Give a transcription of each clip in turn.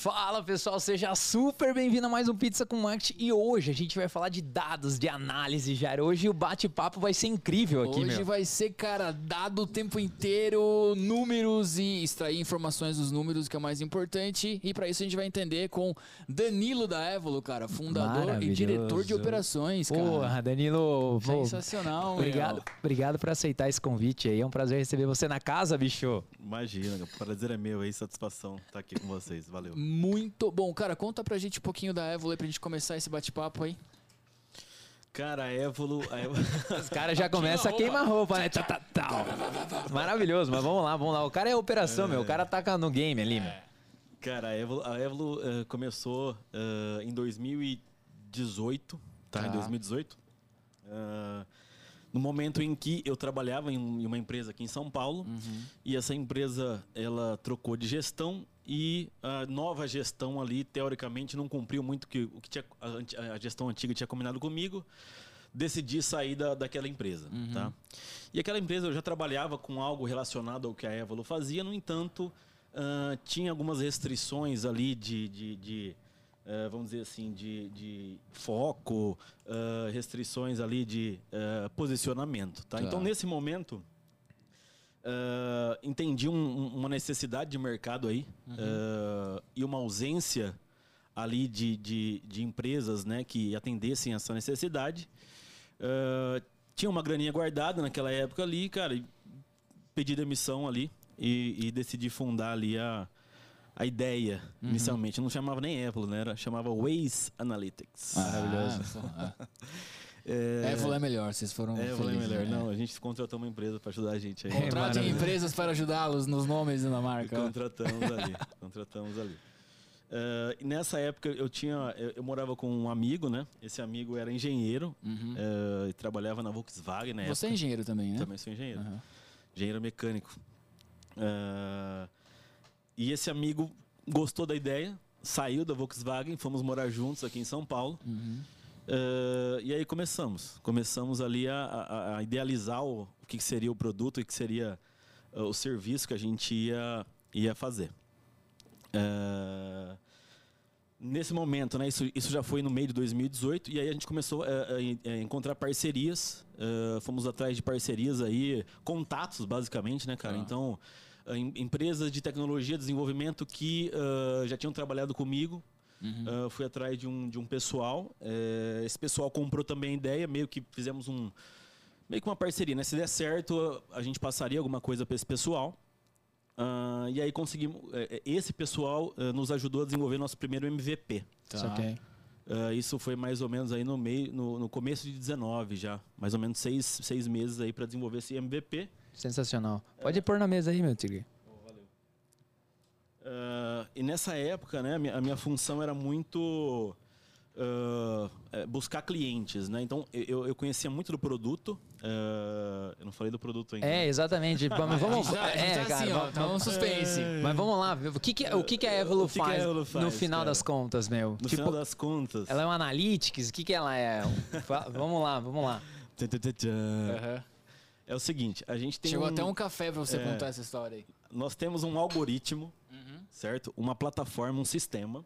Fala pessoal, seja super bem-vindo a mais um Pizza com Marketing e hoje a gente vai falar de dados, de análise, Jair. Hoje o bate-papo vai ser incrível aqui, Hoje meu. vai ser, cara, dado o tempo inteiro, números e extrair informações dos números, que é o mais importante. E para isso a gente vai entender com Danilo da Évolo, cara, fundador e diretor de operações, cara. Porra, Danilo, pô, Sensacional, obrigado, meu. obrigado por aceitar esse convite aí. É um prazer receber você na casa, bicho. Imagina, o prazer é meu aí, satisfação estar aqui com vocês. Valeu. Muito bom. Cara, conta pra gente um pouquinho da Évolo aí pra gente começar esse bate-papo aí. Cara, a Évolo. A Évolo... Os caras já começam a queimar roupa, né? Tá, tá, tá. Maravilhoso, mas vamos lá, vamos lá. O cara é operação, meu. O cara tá no game ali, meu. Cara, a Évolo, a Évolo, eh, começou eh, em 2018, tá? Tá. Em 2018. Ah, no momento em que eu trabalhava em um- em uma empresa aqui em São Paulo e essa empresa ela trocou de gestão e a nova gestão ali teoricamente não cumpriu muito que, o que tinha, a, a gestão antiga tinha combinado comigo decidi sair da, daquela empresa, tá? E aquela empresa eu já trabalhava com algo relacionado ao que a Évolo fazia, no entanto, ah, tinha algumas restrições ali de, de, de, eh, vamos dizer assim, de, de foco, ah, restrições ali de posicionamento, tá? Tá. Então, nesse momento, ah, entendi um- um- uma necessidade de mercado aí ah, e uma ausência ali de, de, de empresas né, que atendessem essa necessidade. Ah, tinha uma graninha guardada naquela época ali, cara, e pedi demissão ali e, e decidi fundar ali a, a ideia inicialmente. Eu não chamava nem Apple, né? Era, chamava Waze Analytics. Maravilhoso. É, Évolo é melhor, vocês foram Apple é felizes, melhor. né? Não, a gente contratou uma empresa para ajudar a gente aí. Contratem maravilhoso. empresas para ajudá-los nos nomes e na marca. Contratamos ali. Contratamos ali. E nessa época eu tinha. Eu, eu morava com um amigo, né? Esse amigo era engenheiro eh, e trabalhava na Volkswagen Uhum. Você é época. engenheiro também, né? Também sou engenheiro. Aham. Engenheiro mecânico. Eh, e esse amigo gostou da ideia, saiu da Volkswagen, fomos morar juntos aqui em São Paulo. Uhum. Eh, e aí começamos. Começamos ali a, a- a idealizar o, o que seria o produto e o que seria eh, o serviço que a gente ia, ia fazer. Eh, nesse momento, né, isso, isso já foi no meio de 2018, e aí a gente começou a, a encontrar parcerias. fomos atrás de parcerias aí, contatos basicamente, né, cara? Tá. Então, em- empresas de tecnologia, desenvolvimento que já tinham trabalhado comigo, Uhum. Uh, fui atrás de um, de um pessoal. eh, esse pessoal comprou também a ideia, meio que fizemos um. Meio que uma parceria, né? Se der certo, a gente passaria alguma coisa para esse pessoal. Ah, e aí conseguimos. eh, esse pessoal eh, nos ajudou a desenvolver nosso primeiro MVP. Tá. Saquei. Ah, isso foi mais ou menos aí no meio, no, no começo de 19 já. Mais ou menos seis, seis meses aí para desenvolver esse MVP. Sensacional. Pode pôr na mesa aí, meu tigre. Ah, e nessa época, né, a minha, a minha função era muito é, buscar clientes, né? Então eu, eu conhecia muito do produto. ah, eu não falei do produto ainda. É, exatamente. Vamos, vamos, gente é, cara, assim, ó, tá um suspense. Mas vamos lá, o que, que, o que, que a Evolu O que que a faz, Evolu no faz, final cara? das contas, meu? No tipo, final das contas. ela é um analytics? O que, que ela é? Vamos lá, vamos lá. É o seguinte, a gente tem Chegou um, até um café pra você é. contar essa história aí. nós temos um algoritmo. Certo? Uma plataforma, um sistema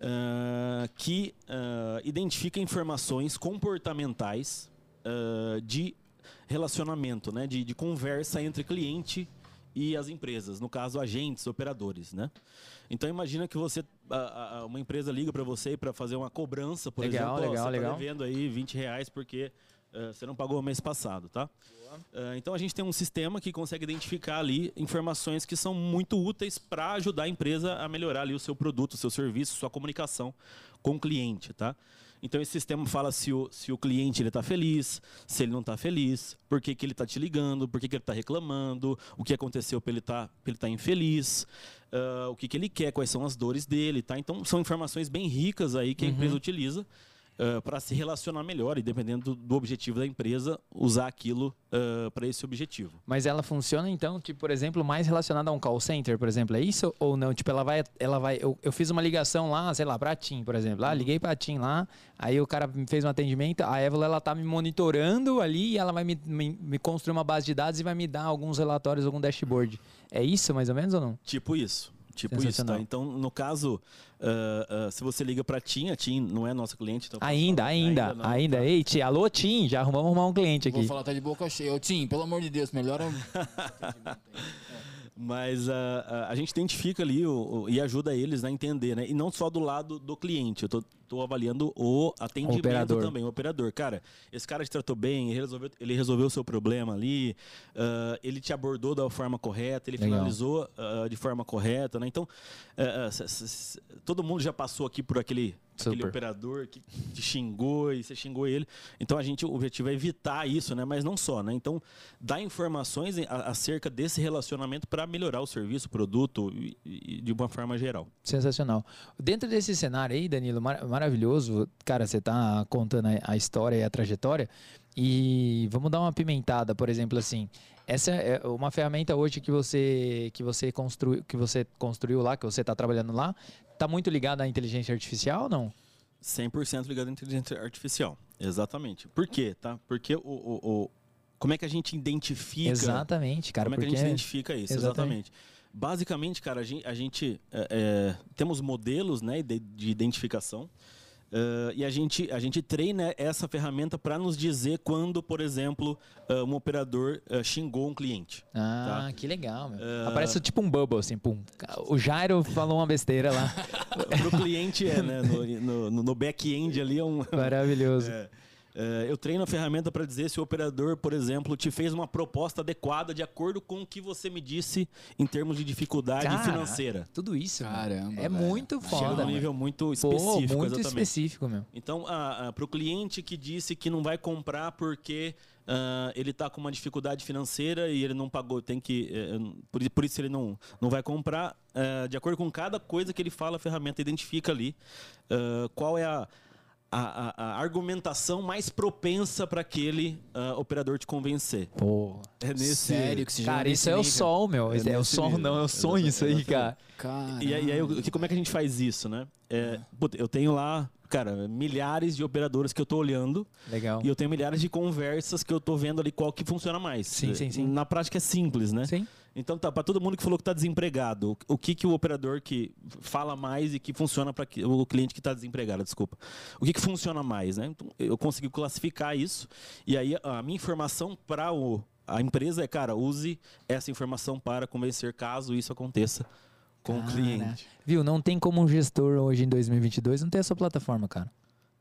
ah, que ah, identifica informações comportamentais ah, de relacionamento, né? De, de conversa entre cliente e as empresas, no caso agentes, operadores, né? Então imagina que você a- a- uma empresa liga para você para fazer uma cobrança, por Legal, exemplo, legal, você legal. tá devendo aí 20 reais porque ah, você não pagou o mês passado, tá? Ah, então a gente tem um sistema que consegue identificar ali informações que são muito úteis para ajudar a empresa a melhorar ali o seu produto, o seu serviço, sua comunicação com o cliente, tá? Então esse sistema fala se o, se o cliente ele está feliz, se ele não está feliz, por que, que ele está te ligando, por que, que ele está reclamando, o que aconteceu para ele estar ele tá infeliz, ah, o que, que ele quer, quais são as dores dele, tá? Então são informações bem ricas aí que a empresa utiliza para se relacionar melhor e dependendo do, do objetivo da empresa usar aquilo para esse objetivo. Mas ela funciona então, tipo, por exemplo, mais relacionada a um call center, por exemplo, é isso ou não? Tipo, ela vai, ela vai, eu, eu fiz uma ligação lá, sei lá, pra TIM, por exemplo. Lá, liguei pra TIM lá, aí o cara me fez um atendimento, a Evelyn ela tá me monitorando ali e ela vai me, me, me construir uma base de dados e vai me dar alguns relatórios, algum dashboard. É isso mais ou menos ou não? Tipo isso. Tipo isso, tá? Então, no caso, uh, uh, se você liga pra TIM, a TIM não é nossa cliente. Então ainda, ainda, ainda, não, ainda. Tá? Ei, tia, alô, TIM, já arrumamos arrumar um cliente aqui. Vou falar, tá de boca cheia. Ô, TIM, pelo amor de Deus, melhora... Mas uh, uh, a gente identifica ali o, o, e ajuda eles a entender, né? E não só do lado do cliente. Eu tô, tô avaliando o atendimento operador. também, o operador. Cara, esse cara te tratou bem, ele resolveu, ele resolveu o seu problema ali, uh, ele te abordou da forma correta, ele Legal. finalizou de forma correta, né? Então, todo mundo já passou aqui por aquele aquele operador que te xingou e você xingou ele. Então a gente o objetivo é evitar isso, né? Mas não só, né? Então dar informações acerca desse relacionamento para melhorar o serviço, o produto e, e, de uma forma geral. Sensacional. Dentro desse cenário aí, Danilo, mar maravilhoso, cara, você está contando a história e a trajetória e vamos dar uma pimentada, por exemplo, assim. Essa é uma ferramenta hoje que você que você construiu, que você construiu lá, que você está trabalhando lá, está muito ligada à inteligência artificial ou não? 100% ligado à inteligência artificial. Exatamente. Por quê, tá? Porque o, o, o, como é que a gente identifica Exatamente, cara. Como é que a gente identifica isso? Exatamente. Exatamente. Basicamente, cara, a gente, a gente é, é, temos modelos né, de, de identificação Uh, e a gente, a gente treina essa ferramenta para nos dizer quando, por exemplo, uh, um operador uh, xingou um cliente. Ah, tá? que legal. Meu. Aparece tipo um bubble, assim, pum. O Jairo falou uma besteira lá. Para o cliente é, né? No, no, no back-end ali é um. Maravilhoso. É. Uh, eu treino a ferramenta para dizer se o operador, por exemplo, te fez uma proposta adequada de acordo com o que você me disse em termos de dificuldade Cara, financeira. Tudo isso. Caramba. É velho. muito foda. Chega um nível muito específico. Pô, muito exatamente. específico, meu. Então, para o cliente que disse que não vai comprar porque Uh, ele está com uma dificuldade financeira e ele não pagou, tem que. Uh, por, por, isso ele não, não vai comprar. Uh, de acordo com cada coisa que ele fala, a ferramenta identifica ali qual é a, a, a, a, argumentação mais propensa para aquele uh, operador te convencer. Pô, é nesse, sério que você Cara, isso é o sol, meu. É, é o sol, nível. não, é o sonho isso aí, cara. E, e aí, como é que a gente faz isso, né? É, eu tenho lá, cara, milhares de operadores que eu tô olhando. Legal. E eu tenho milhares de conversas que eu tô vendo ali qual que funciona mais. Sim, sim, sim. Na prática é simples, né? Sim. Então tá, para todo mundo que falou que está desempregado, o que que o operador que fala mais e que funciona para o cliente que está desempregado, desculpa. O que que funciona mais, né? Então, eu consegui classificar isso e aí a minha informação para o a empresa é, cara, use essa informação para convencer caso isso aconteça com cara, o cliente. Viu? Não tem como um gestor hoje em 2022 não ter a sua plataforma, cara.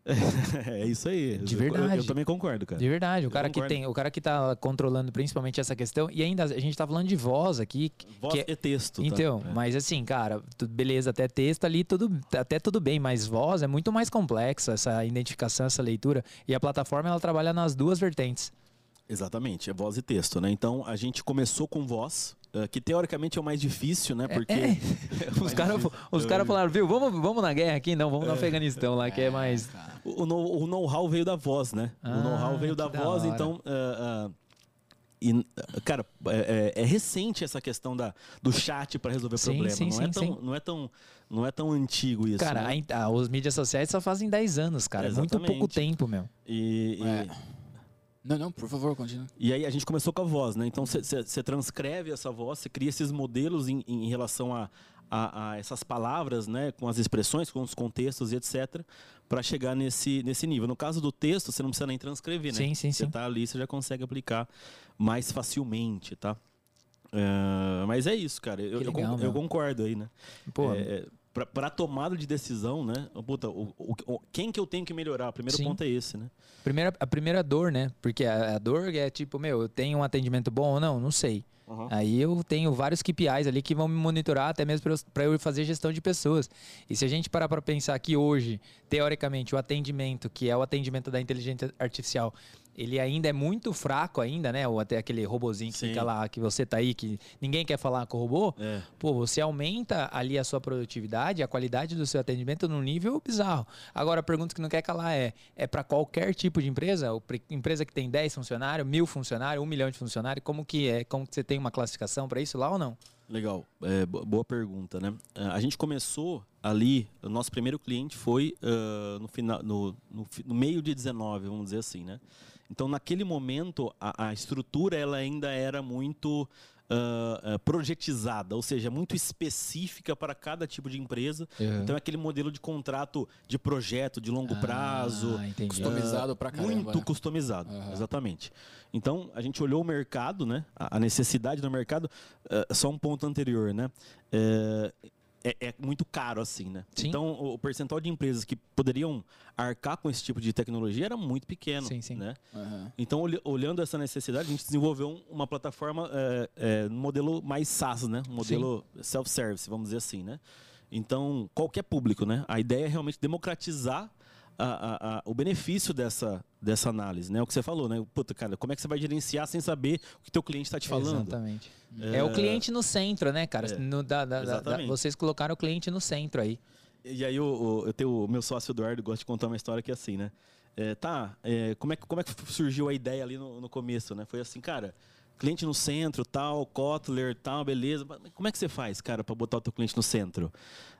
é isso aí. De verdade. Eu, eu, também concordo, cara. De verdade. O cara que tem, o cara que tá controlando principalmente essa questão. E ainda a gente tá falando de voz aqui. Voz que, é texto. Tá? Então, tá? mas assim, cara, beleza, até texto ali, tudo, até tudo bem, mas voz é muito mais complexa, essa identificação, essa leitura. E a plataforma ela trabalha nas duas vertentes. Exatamente, é voz e texto, né? Então a gente começou com voz, uh, que teoricamente é o mais difícil, né? Porque. É, é. os caras cara falaram, viu, vamos, vamos na guerra aqui? Não, vamos no é. Afeganistão lá, que é mais. O, o know-how veio da voz, né? Ah, o know-how veio da voz, da então. Uh, uh, e, cara, é, é, é, recente essa questão da, do chat para resolver sim, problema. Sim, não, sim, é tão, não, é tão, não é tão antigo isso. Cara, né? a, a, os mídias sociais só fazem 10 anos, cara. É muito pouco tempo, meu. E. e não, não, por favor, continue. E aí a gente começou com a voz, né? Então você transcreve essa voz, você cria esses modelos em, em relação a, a, a, essas palavras, né? Com as expressões, com os contextos e etc. para chegar nesse, nesse nível. No caso do texto, você não precisa nem transcrever, né? Sim, sim, Você tá ali, você já consegue aplicar mais facilmente, tá? Uh, mas é isso, cara. Eu, legal, eu, eu, concordo aí, né? Pô, é, para tomada de decisão, né? Puta, o, o, quem que eu tenho que melhorar? O primeiro Sim. ponto é esse, né? Primeira, a primeira dor, né? Porque a, a, dor é tipo, meu, eu tenho um atendimento bom ou não? Não sei. Uhum. Aí eu tenho vários KPIs ali que vão me monitorar até mesmo para eu fazer gestão de pessoas. E se a gente parar para pensar que hoje, teoricamente, o atendimento, que é o atendimento da inteligência artificial, ele ainda é muito fraco ainda, né? Ou até aquele robozinho que Sim. fica lá, que você tá aí, que ninguém quer falar com o robô. É. Pô, você aumenta ali a sua produtividade, a qualidade do seu atendimento num nível bizarro. Agora, a pergunta que não quer calar é, é para qualquer tipo de empresa? Empresa que tem 10 funcionários, mil funcionários, um milhão de funcionários, como que é? Como que você tem uma classificação para isso lá ou não? Legal, é, boa pergunta, né? É, a gente começou ali, o nosso primeiro cliente foi uh, no, final, no, no, no meio de 19, vamos dizer assim, né? Então, naquele momento, a, a estrutura ela ainda era muito uh, uh, projetizada, ou seja, muito específica para cada tipo de empresa. Uhum. Então é aquele modelo de contrato de projeto de longo Ah, prazo, entendi. Customizado pra caramba. muito né? customizado, Aham. exatamente. Então, a gente olhou o mercado, né? A necessidade do mercado. eh, só um ponto anterior, né? Eh, é, é muito caro assim, né? Sim. Então, o, o percentual de empresas que poderiam arcar com esse tipo de tecnologia era muito pequeno, Sim, sim. né? Aham. Então, olhando essa necessidade, a gente desenvolveu um- uma plataforma eh, no modelo mais SaaS, né? Um modelo self-service, vamos dizer assim, né? Então, qualquer público, né? A ideia é realmente democratizar a- a- a- o benefício dessa, dessa análise, né? O que você falou, né? Puta, cara, como é que você vai gerenciar sem saber o que teu cliente está te falando? Exatamente. É... o cliente no centro, né, cara? É. No- da- da- da- vocês colocaram o cliente no centro aí. E aí o, o- eu tenho o meu sócio Eduardo, gosta de contar uma história que é assim, né? É, tá, é, como, é, que- como é que surgiu a ideia ali no, no começo, né? Foi assim, cara, cliente no centro, tal, Kotler, tal, beleza. Como é que você faz, cara, para botar o teu cliente no centro?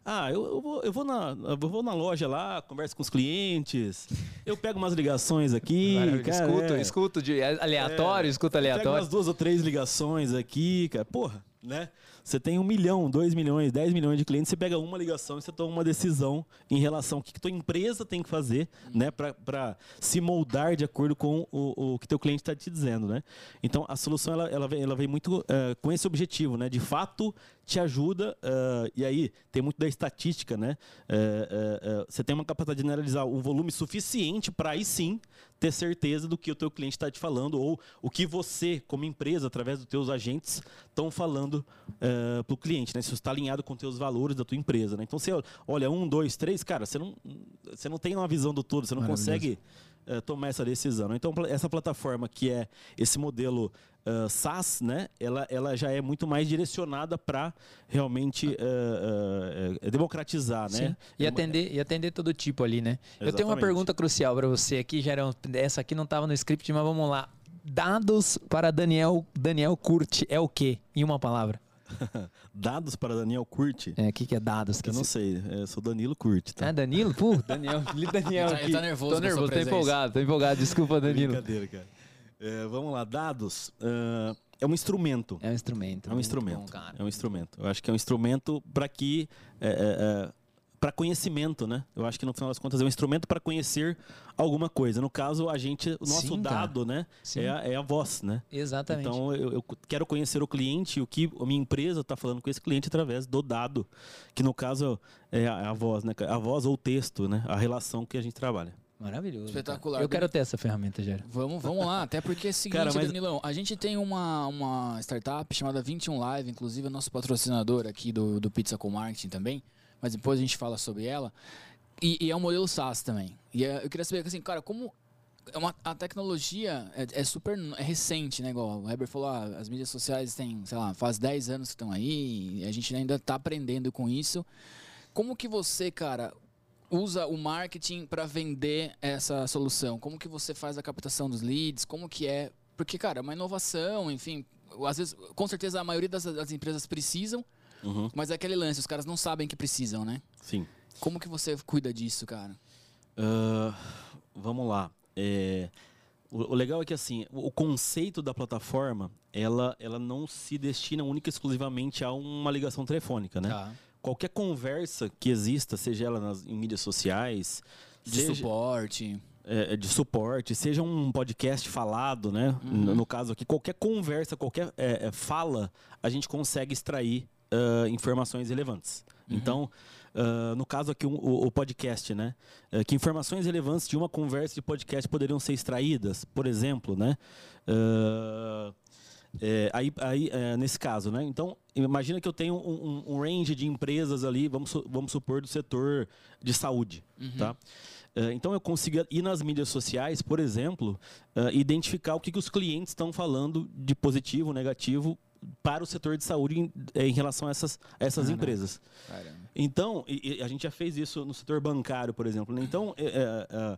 Ah, eu, eu vou, eu, vou na, eu vou na loja lá, converso com os clientes, eu pego umas ligações aqui, cara. escuto, é. escuto de aleatório, É, escuta eu Pego aleatório. umas duas ou três ligações aqui, cara. Porra, né? Você tem um milhão, dois milhões, dez milhões de clientes, você pega uma ligação e você toma uma decisão em relação ao que, que tua empresa tem que fazer, né? Para se moldar de acordo com o, o que teu cliente está te dizendo, né? Então, a solução, ela, ela, vem, ela vem muito eh, com esse objetivo, né? De fato, te ajuda, eh, e aí tem muito da estatística, né? Eh, você tem uma capacidade de analisar um volume suficiente para aí sim ter certeza do que o teu cliente está te falando ou o que você, como empresa, através dos teus agentes, estão falando para o cliente, né? Se isso está alinhado com os valores da tua empresa, né? Então você olha um, dois, três, cara, você não, você não tem uma visão do todo, você não consegue eh, tomar essa decisão. né? Então essa plataforma que é esse modelo ah, SaaS, né? Ela, ela já é muito mais direcionada para realmente eh, eh, democratizar, Sim. né? E É atender, e atender todo tipo ali, né? Eu tenho uma Exatamente. pergunta crucial para você aqui, Gerão. Essa aqui não estava no script, mas vamos lá. Dados para Daniel, Daniel Curti é o quê? Em uma palavra. Dados para Daniel Curti. É, o que, que é dados? Que Eu não se- sei, eu sou Danilo Curti, tá? Ah, Danilo? Pô, Daniel. Daniel Ele tá- aqui. ele tá nervoso Tô nervoso, tô empolgado, tô empolgado. Desculpa, Danilo. Brincadeira, cara. É, vamos lá, dados ah, é um instrumento. É um instrumento. É um instrumento. bom, cara. é um instrumento. Eu acho que é um instrumento para que para conhecimento, né? Eu acho que no final das contas é um instrumento para conhecer alguma coisa. No caso, a gente, o nosso Sim, dado, né? Sim. É a, é a voz, né? Exatamente. Então eu, eu quero conhecer o cliente e o que a minha empresa está falando com esse cliente através do dado, que no caso é a, a voz, né? A voz ou o texto, né? A relação que a gente trabalha. Maravilhoso. Espetacular. cara. Eu quero ter essa ferramenta, Gera. Vamos, vamos lá, até porque é o seguinte, Cara, mas- Danilão, a gente tem uma, uma startup chamada 21 Live, inclusive é nosso patrocinador aqui do, do Pizza com Marketing também, mas depois a gente fala sobre ela. E, e é um modelo SaaS também. E é- eu queria saber, assim, cara, como é uma, a tecnologia é, é super é recente, né? Igual o Heber falou, ah, as mídias sociais têm, sei lá, faz 10 anos que estão aí, a gente ainda está aprendendo com isso. Como que você, cara, usa o marketing para vender essa solução? Como que você faz a captação dos leads? Como que é? Porque, cara, é uma inovação, enfim, às vezes, com certeza a maioria das, das empresas precisam, Uhum, mas é aquele lance, os caras não sabem que precisam, né? sim. Como que você cuida disso, cara? Ah, vamos lá. É, o, o legal é que assim, o, o conceito da plataforma, ela, ela não se destina única e exclusivamente a uma ligação telefônica, né? Tá. Qualquer conversa que exista, seja ela nas, em mídias sociais, De seja, suporte. é, de suporte, seja um podcast falado, né? No, no caso aqui, qualquer conversa, qualquer é, é, fala, a gente consegue extrair ah, informações relevantes. Então, ah, no caso aqui, um- o, o podcast, né? Eh, que informações relevantes de uma conversa de podcast poderiam ser extraídas, por exemplo, né? É, aí, aí é, nesse caso, né? Então, imagina que eu tenho um, um- um range de empresas ali, vamos, su- vamos supor, do setor de saúde, tá? É, então, eu consigo ir nas mídias sociais, por exemplo, identificar o que, que os clientes estão falando de positivo, negativo para o setor de saúde em, em relação a essas, a essas Caraca. empresas. Caramba. Então, e- a gente já fez isso no setor bancário, por exemplo. né? Então, é, é, é,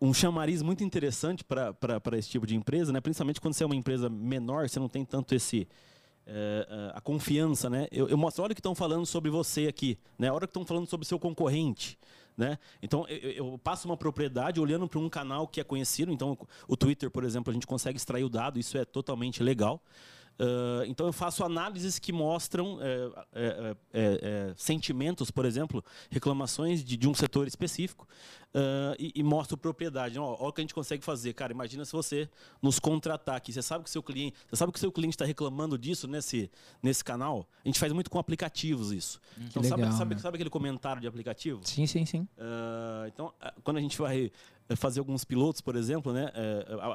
um chamariz muito interessante para esse tipo de empresa, né? principalmente quando você é uma empresa menor, você não tem tanto esse. é, é, a confiança, né? Eu, eu mostro, olha o que estão falando sobre você aqui, né? Olha o que estão falando sobre seu concorrente, né? Então, eu- eu passo uma propriedade olhando para um canal que é conhecido. Então, o Twitter, por exemplo, a gente consegue extrair o dado, isso é totalmente legal. Uh, então eu faço análises que mostram é, é, sentimentos, por exemplo, reclamações de, de um setor específico uh, e, e mostro propriedade. Olha o que a gente consegue fazer, cara. Imagina se você nos contratar aqui. Você sabe que seu cliente, você sabe que seu cliente está reclamando disso nesse, nesse canal. A gente faz muito com aplicativos isso. Hum, então legal, sabe, sabe, né? sabe, aquele comentário de aplicativo? Sim, sim, sim. Uh, então quando a gente vai fazer alguns pilotos, por exemplo, né,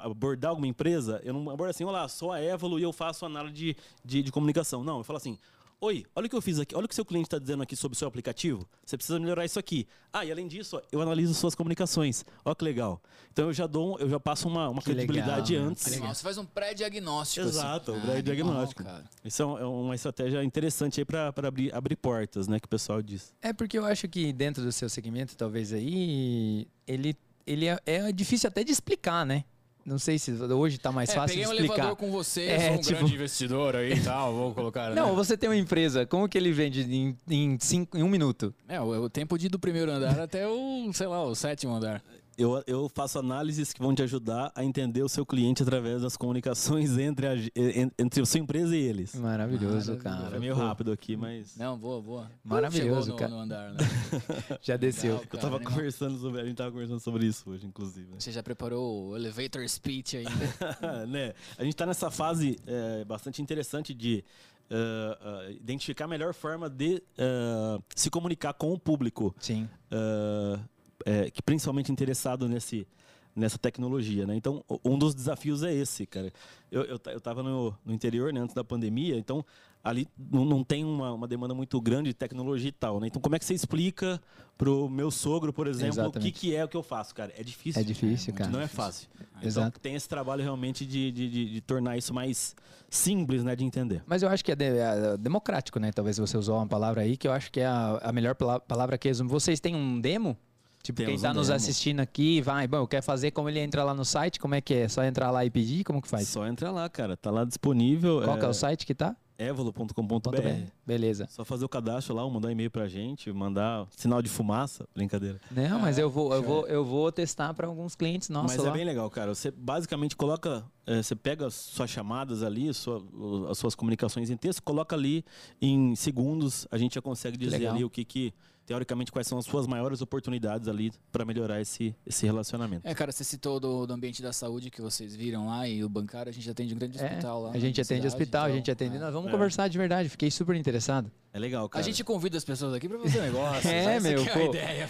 abordar alguma empresa, eu não abordo assim, olá, sou a Évalo e eu faço análise de, de, de comunicação. Não, eu falo assim, Oi, olha o que eu fiz aqui, olha o que seu cliente está dizendo aqui sobre o seu aplicativo. Você precisa melhorar isso aqui. Ah, e além disso, eu analiso suas comunicações. Olha que legal. Então eu já dou, eu já passo uma, uma credibilidade legal, né? antes. Animal, você faz um pré-diagnóstico. Exato, assim. um pré-diagnóstico. Ah, isso é uma estratégia interessante aí para abrir, abrir portas, né? Que o pessoal diz. É porque eu acho que dentro do seu segmento, talvez aí, ele, ele é, é difícil até de explicar, né? Não sei se hoje está mais é, fácil de peguei um explicar. elevador com você, É, sou um tipo- grande investidor aí e tal, vou colocar... né? Não, você tem uma empresa, como que ele vende em, em, cinco, em um minuto? É, o, o tempo de ir do primeiro andar até o, sei lá, o sétimo andar. Eu, eu faço análises que vão te ajudar a entender o seu cliente através das comunicações entre a, en- entre a sua empresa e eles. Maravilhoso, Maravilhoso. cara. Foi meio Pô, rápido aqui, mas. Não, boa, boa. Maravilhoso, no, cara. no andar, né? Já desceu. Legal. Eu tava Cara, conversando sobre. A gente tava conversando sobre isso hoje, inclusive. né? Você já preparou o elevator speech ainda? né? A gente está nessa fase é, bastante interessante de ah, ah, identificar a melhor forma de ah, se comunicar com o público, Sim. É, que principalmente interessado nesse nessa tecnologia, né? Então, um dos desafios é esse, cara. Eu, eu, eu tava no, no interior, né, antes da pandemia, então ali não, não tem uma, uma demanda muito grande de tecnologia e tal, né? Então, como é que você explica pro meu sogro, por exemplo, o que, Exatamente. que é o que eu faço, cara? É difícil. É difícil, cara. Não é fácil. Então, Exato. tem esse trabalho realmente de, de, de, de tornar isso mais simples, né, de entender. Mas eu acho que é, de- é democrático, né? Talvez você usou uma palavra aí que eu acho que é a, a melhor pala- palavra que resume. Vocês têm um demo? Tipo, quem Temos está um nos demo. assistindo aqui, vai, bom, eu quero fazer como ele entra lá no site, como é que é? Só entrar lá e pedir? Como que faz? Só entra lá, cara. Tá lá disponível. Qual que é o site que tá? evolo.com.br. Beleza. Só fazer o cadastro lá, mandar um e-mail pra gente, mandar sinal de fumaça. Brincadeira. Não, mas eu vou, eu vou, eu vou testar para alguns clientes nossos Mas lá. é bem legal, cara. Você basicamente coloca, eh, você pega as suas chamadas ali, sua- as suas comunicações em texto, coloca ali em segundos, a gente já consegue dizer legal. ali o que que, teoricamente, quais são as suas maiores oportunidades ali para melhorar esse, esse relacionamento. É, cara, você citou do, do ambiente da saúde que vocês viram lá e o bancário, a gente atende um grande É, hospital lá. a gente atende cidade, hospital, a então, gente atende. é. Nós vamos É. conversar de verdade, fiquei super interessado. É legal, A cara. gente convida as pessoas aqui pra fazer negócio. É, meu, é a pô. ideia,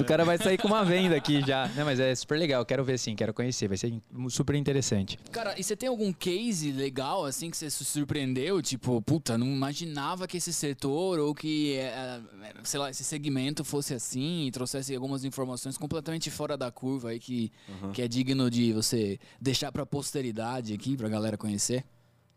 O cara vai sair com uma venda aqui já. Não, mas é super legal, quero ver sim, quero conhecer, vai ser super interessante. Cara, e você tem algum case legal, assim, que você se surpreendeu? Tipo, puta, não imaginava que esse setor ou que, é, é, sei lá, esse segmento fosse assim e trouxesse algumas informações completamente fora da curva aí que, Uhum. que é digno de você deixar pra posteridade aqui, pra galera conhecer?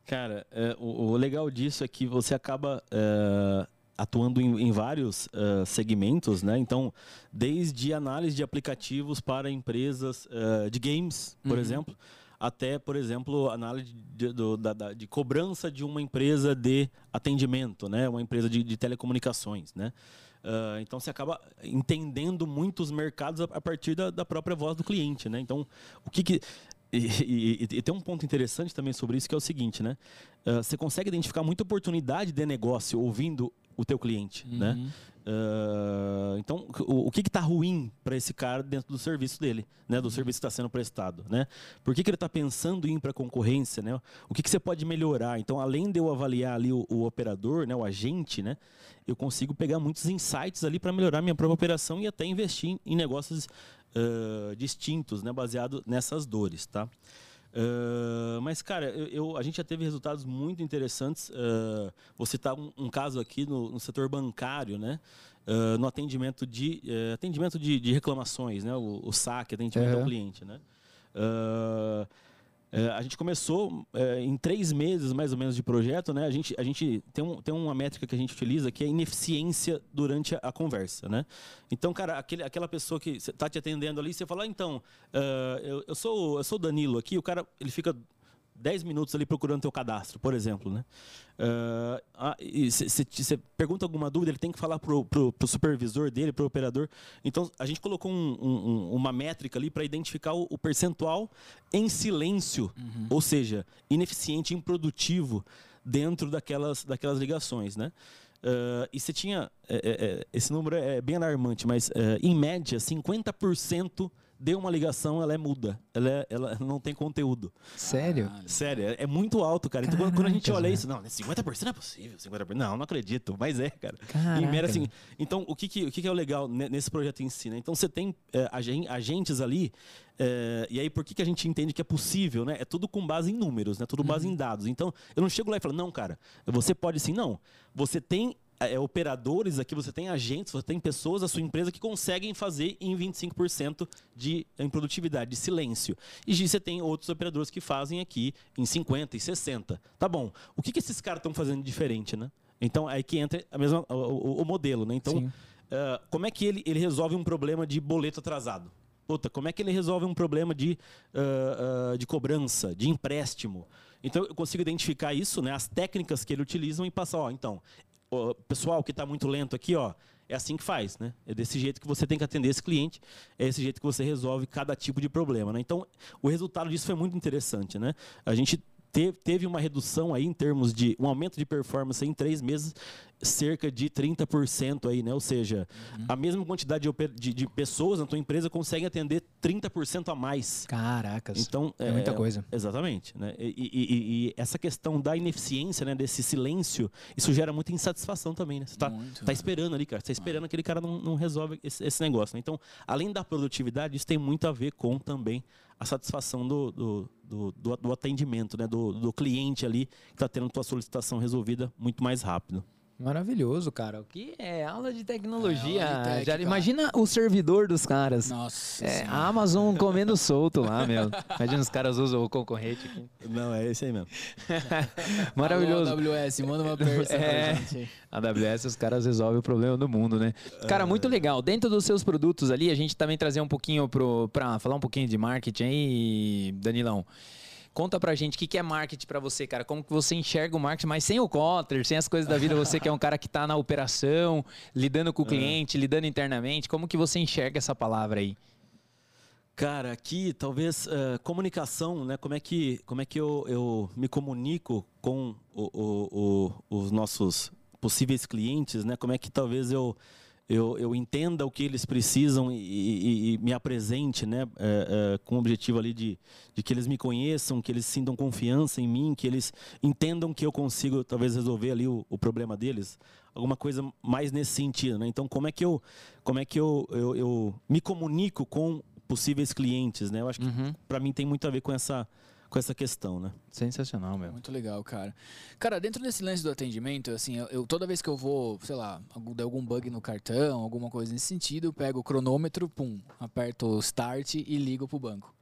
Cara, é, o, o legal disso é que você acaba é, atuando em, em vários é, segmentos, né? Então, desde análise de aplicativos para empresas é, de games, por Uhum. exemplo, até, por exemplo, análise de, do- da- da- de cobrança de uma empresa de atendimento, né? Uma empresa de, de telecomunicações, né? Ah, então você acaba entendendo muitos mercados a, a partir da, da própria voz do cliente, né? Então, o que que e, e- e tem um ponto interessante também sobre isso que é o seguinte, né? Ah, você consegue identificar muita oportunidade de negócio ouvindo o teu cliente, né? Uhum. Ah, então, o, o que está ruim para esse cara dentro do serviço dele, né? Do serviço que está sendo prestado, né? Por que, que ele está pensando em ir para concorrência, né? O que, que você pode melhorar? Então, além de eu avaliar ali o, o operador, né? O agente, né? Eu consigo pegar muitos insights ali para melhorar minha própria operação e até investir em, em negócios ah, distintos, né? Baseado nessas dores, tá? Ah, mas, cara, eu, eu- a gente já teve resultados muito interessantes. ah, vou citar um, um caso aqui no, no setor bancário, né? Ah, no atendimento de, eh, atendimento de, de reclamações, né? O, o saque, atendimento ao cliente, né? Ah, eh, a gente começou eh, em três meses mais ou menos de projeto, né? A gente, a gente tem, um, tem uma métrica que a gente utiliza que é ineficiência durante a, a conversa, né? Então, cara, aquele, aquela pessoa que está te atendendo ali, você fala, ah, então, ah, eu, eu sou eu sou Danilo aqui, o cara ele fica 10 minutos ali procurando teu cadastro, por exemplo, né? Uh, ah, você pergunta alguma dúvida, ele tem que falar pro, pro, pro supervisor dele, pro operador. Então, a gente colocou um, um, uma métrica ali para identificar o, o, percentual em silêncio, uhum. ou seja, ineficiente, improdutivo dentro daquelas, daquelas ligações, né? Uh, e você tinha. É, é, é, esse número é bem alarmante, mas uh, em média, 50% deu uma ligação, ela é muda. Ela, é, ela não tem conteúdo. Sério? Ah, Sério, é, é, muito alto, cara. Então Caraca, quando a gente olha isso, não, 50% não é possível, 50%. Não, não acredito, mas é, cara. Caraca. Média, assim, então, o que, que, o que, que é o legal nesse projeto em si? Né? Então, você tem é, agentes ali, é, e aí por que, que a gente entende que é possível, né? É tudo com base em números, né? Tudo base uhum. em dados. Então, eu não chego lá e falo, não, cara, você pode sim, não. Você tem é, é, operadores, aqui você tem agentes, você tem pessoas da sua empresa que conseguem fazer em 25% de em produtividade, de silêncio. E você tem outros operadores que fazem aqui em 50% e 60%. Tá bom. O que, que esses caras estão fazendo diferente, né? Então, aí que entra a mesma, o, o, o modelo, né? Então, uh, como é que ele, ele resolve um problema de boleto atrasado? Puta, como é que ele resolve um problema de, uh, uh, de cobrança, de empréstimo? Então eu consigo identificar isso, né, as técnicas que ele utiliza e passar, ó, então, o pessoal que está muito lento aqui, ó, é assim que faz, né? É desse jeito que você tem que atender esse cliente, é esse jeito que você resolve cada tipo de problema, né? Então, o resultado disso foi muito interessante, né? A gente teve uma redução aí em termos de um aumento de performance em três meses cerca de 30% aí, né? Ou seja, uhum. a mesma quantidade de, de, de, pessoas na tua empresa consegue atender 30% a mais. Caracas. Então, é, é muita coisa. Exatamente. Né? E, e, e, essa questão da ineficiência, né? desse silêncio, isso gera muita insatisfação também, né? Você tá, tá esperando ali, cara. Você tá esperando ah. aquele cara não, não resolve esse, esse negócio. Né? Então, além da produtividade, isso tem muito a ver com também a satisfação do, do, do, do, do atendimento, né? do, do cliente ali que está tendo a solicitação resolvida muito mais rápido. Maravilhoso, cara. O que é aula de tecnologia? É, aula de tech, Já, imagina o servidor dos caras. Nossa. É, a Amazon comendo solto lá, meu. Imagina os caras usam o concorrente aqui. Não, é esse aí mesmo. Maravilhoso. Alô, AWS, manda uma pergunta é, AWS, os caras resolvem o problema do mundo, né? Cara, muito legal. Dentro dos seus produtos ali, a gente também trazer um pouquinho pro, pra falar um pouquinho de marketing aí, Danilão. Conta pra gente o que, que é marketing para você, cara. Como que você enxerga o marketing, mas sem o Cotter, sem as coisas da vida, você que é um cara que tá na operação, lidando com o é. cliente, lidando internamente. Como que você enxerga essa palavra aí? Cara, aqui talvez uh, comunicação, né? Como é que, como é que eu, eu me comunico com o, o, o, os nossos possíveis clientes, né? Como é que talvez eu eu, eu entenda o que eles precisam e, e, e me apresente, né, é, é, com o objetivo ali de, de que eles me conheçam, que eles sintam confiança em mim, que eles entendam que eu consigo talvez resolver ali o, o problema deles, alguma coisa mais nesse sentido, né? Então, como é que eu, como é que eu, eu, eu me comunico com possíveis clientes, né? Eu acho que uhum. para mim tem muito a ver com essa com essa questão, né? Sensacional, meu. Muito legal, cara. Cara, dentro desse lance do atendimento, assim, eu, eu toda vez que eu vou, sei lá, der algum bug no cartão, alguma coisa nesse sentido, eu pego o cronômetro, pum, aperto o start e ligo pro banco.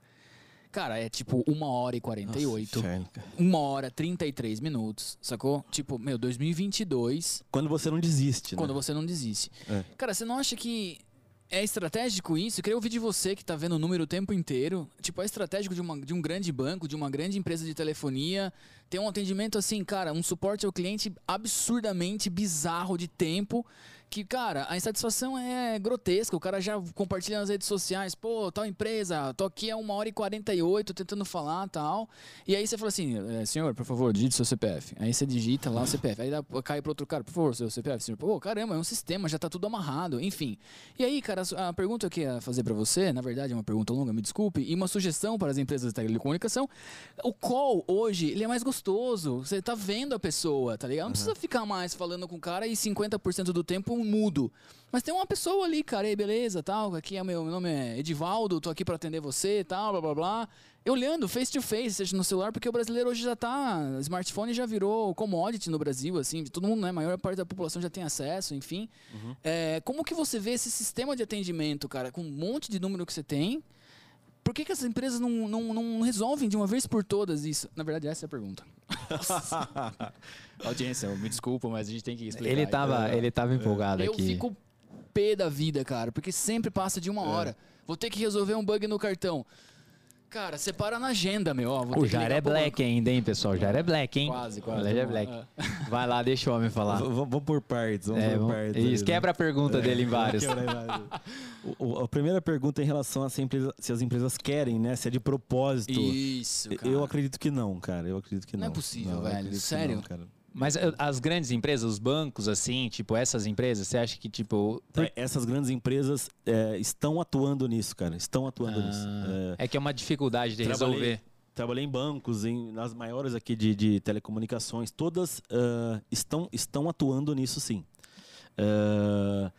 Cara, é tipo uma hora e 48. Nossa, uma hora e 33 minutos, sacou? Tipo, meu, 2022. Quando você não desiste, né? Quando você não desiste. É. Cara, você não acha que é estratégico isso? Eu queria ouvir de você que está vendo o número o tempo inteiro. Tipo, é estratégico de, uma, de um grande banco, de uma grande empresa de telefonia, ter um atendimento assim, cara, um suporte ao cliente absurdamente bizarro de tempo que, cara, a insatisfação é grotesca. O cara já compartilha nas redes sociais, pô, tal empresa, tô aqui há uma hora e 48 tentando falar tal. E aí você fala assim, é, senhor, por favor, digite seu CPF. Aí você digita lá o CPF. Aí dá, cai pro outro cara, por favor, seu CPF. Senhor, pô, caramba, é um sistema, já tá tudo amarrado, enfim. E aí, cara, a pergunta que eu ia fazer para você, na verdade é uma pergunta longa, me desculpe, e uma sugestão para as empresas de telecomunicação. O call hoje, ele é mais gostoso. Você tá vendo a pessoa, tá ligado? Não uhum. precisa ficar mais falando com o cara e 50% do tempo mudo. Mas tem uma pessoa ali, cara, aí beleza, tal, aqui é meu, meu nome é Edivaldo, tô aqui para atender você, tal, blá blá blá. Olhando face to face, seja no celular, porque o brasileiro hoje já tá, smartphone já virou commodity no Brasil, assim, todo mundo, né, a maior parte da população já tem acesso, enfim. Uhum. É, como que você vê esse sistema de atendimento, cara, com um monte de número que você tem? Por que, que as empresas não, não, não resolvem de uma vez por todas isso? Na verdade, essa é a pergunta. Audiência, me desculpa, mas a gente tem que explicar. Ele estava ele tava empolgado eu aqui. Eu fico pé da vida, cara, porque sempre passa de uma é. hora. Vou ter que resolver um bug no cartão. Cara, separa na agenda, meu. Ó, O Jair é black banco. ainda, hein, pessoal? Jair é black, hein? Quase, quase. O Jair é black. lá. Vai lá, deixa o homem falar. V- Vamos por partes, vamos É, por vamos- partes. isso, né? quebra a pergunta dele em vários. O- o- a primeira pergunta é em relação a se, empresa- se as empresas querem, né? Se é de propósito. Isso, cara. Eu acredito que não, cara. Eu acredito que não. Não é possível, eu velho. Sério? não, cara. Mas eh, as grandes empresas, os bancos, assim, tipo, essas empresas, você acha que, tipo. por- É, Essas grandes empresas é, estão atuando nisso, cara. Estão atuando nisso. Ah, É, é que é uma dificuldade de Trabalhei- resolver. Trabalhei em bancos, em, nas maiores aqui de, de telecomunicações, todas ah, estão, estão atuando nisso sim. Ah,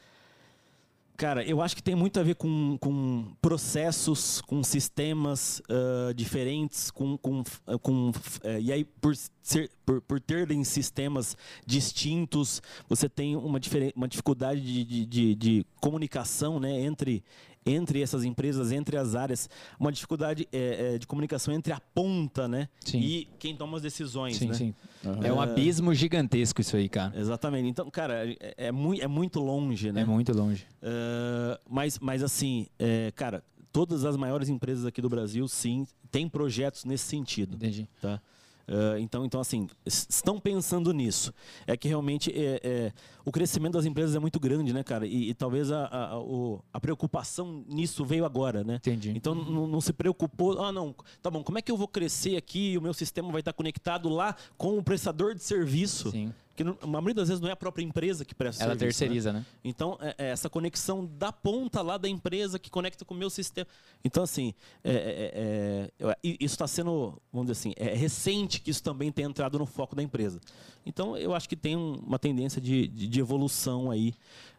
cara, eu acho que tem muito a ver com, com processos, com sistemas ah, diferentes, com, com, com eh, e aí por, ser, por, por terem sistemas distintos, você tem uma, uma dificuldade de, de, de, de comunicação né, entre, entre essas empresas, entre as áreas, uma dificuldade eh, eh, de comunicação entre a ponta né, Sim. e quem toma as decisões. Sim, né? sim. É um abismo gigantesco isso aí, cara. Exatamente. Então, cara, é, é, é muito longe, né? É muito longe. Uh, mas, mas assim, é, cara, todas as maiores empresas aqui do Brasil, sim, têm projetos nesse sentido, Entendi. tá? Uh, então, então, assim, estão pensando nisso. É que realmente é, é, o crescimento das empresas é muito grande, né, cara? E, e talvez a, a, a- o- a preocupação nisso veio agora, né? Entendi. Então não, não se preocupou, ah não, tá bom, como é que eu vou crescer aqui e o meu sistema vai estar conectado lá com o prestador de serviço? Sim. Que não- a maioria das vezes não é a própria empresa que presta Ela serviço, né? terceiriza, né? Então, é, é essa conexão da ponta lá da empresa que conecta com o meu sistema. Então, assim, é, é, é, e- isso está sendo, vamos dizer assim, é recente que isso também tenha entrado no foco da empresa. Então, eu acho que tem um- uma tendência de, de, de evolução aí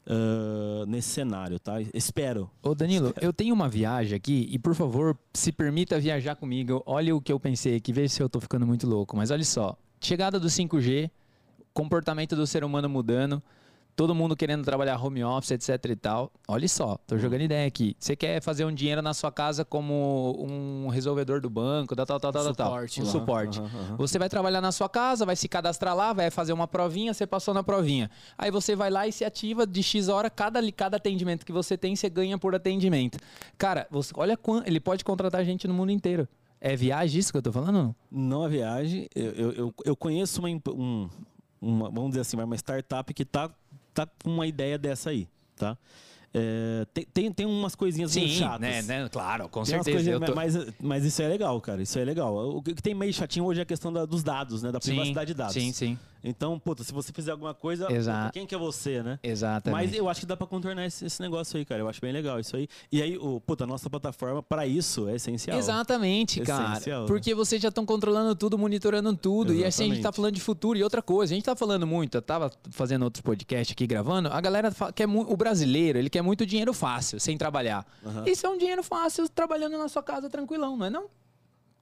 ah, nesse cenário, tá? Espero. Ô Danilo, eu tenho uma viagem aqui e por favor, se permita viajar comigo. Olha o que eu pensei aqui, veja se eu tô ficando muito louco. Mas olha só, chegada do 5G, comportamento do ser humano mudando, todo mundo querendo trabalhar home office, etc e tal. Olha só, tô jogando ideia aqui. Você quer fazer um dinheiro na sua casa como um resolvedor do banco, da tal, tal, tal, tal, tal. Suporte Um lá. suporte. Aham, aham. Você vai trabalhar na sua casa, vai se cadastrar lá, vai fazer uma provinha, você passou na provinha. Aí você vai lá e se ativa de X hora, cada, cada atendimento que você tem, você ganha por atendimento. Cara, você, olha quanto. Ele pode contratar gente no mundo inteiro. É viagem isso que eu tô falando? Não a viagem, eu, eu, eu- conheço uma, um, uma, vamos dizer assim, uma startup que tá, tá com uma ideia dessa aí, tá? É, tem, tem, tem umas coisinhas meio chatas. né, né? Claro, com Tem certeza. Coisinhas, tô... mas, mas isso é legal, cara. Isso é legal. O que tem meio chatinho hoje é a questão da- dos dados, né? Da Sim, privacidade de dados. Sim, sim. Então, puta, se você fizer alguma coisa, Exato. quem que é você, né? Exatamente. Mas eu acho que dá pra contornar esse, esse negócio aí, cara. Eu acho bem legal isso aí. E aí, o, puta, a nossa plataforma, para isso, é essencial. Exatamente, cara. Essencial, né? Porque vocês já estão controlando tudo, monitorando tudo. E assim a gente tá Exatamente. falando de futuro. E outra coisa, a gente tá falando muito, eu tava fazendo outros podcasts aqui gravando, a galera quer o brasileiro, ele quer muito dinheiro fácil, sem trabalhar. Aham. Isso é um dinheiro fácil trabalhando na sua casa tranquilão, não é não?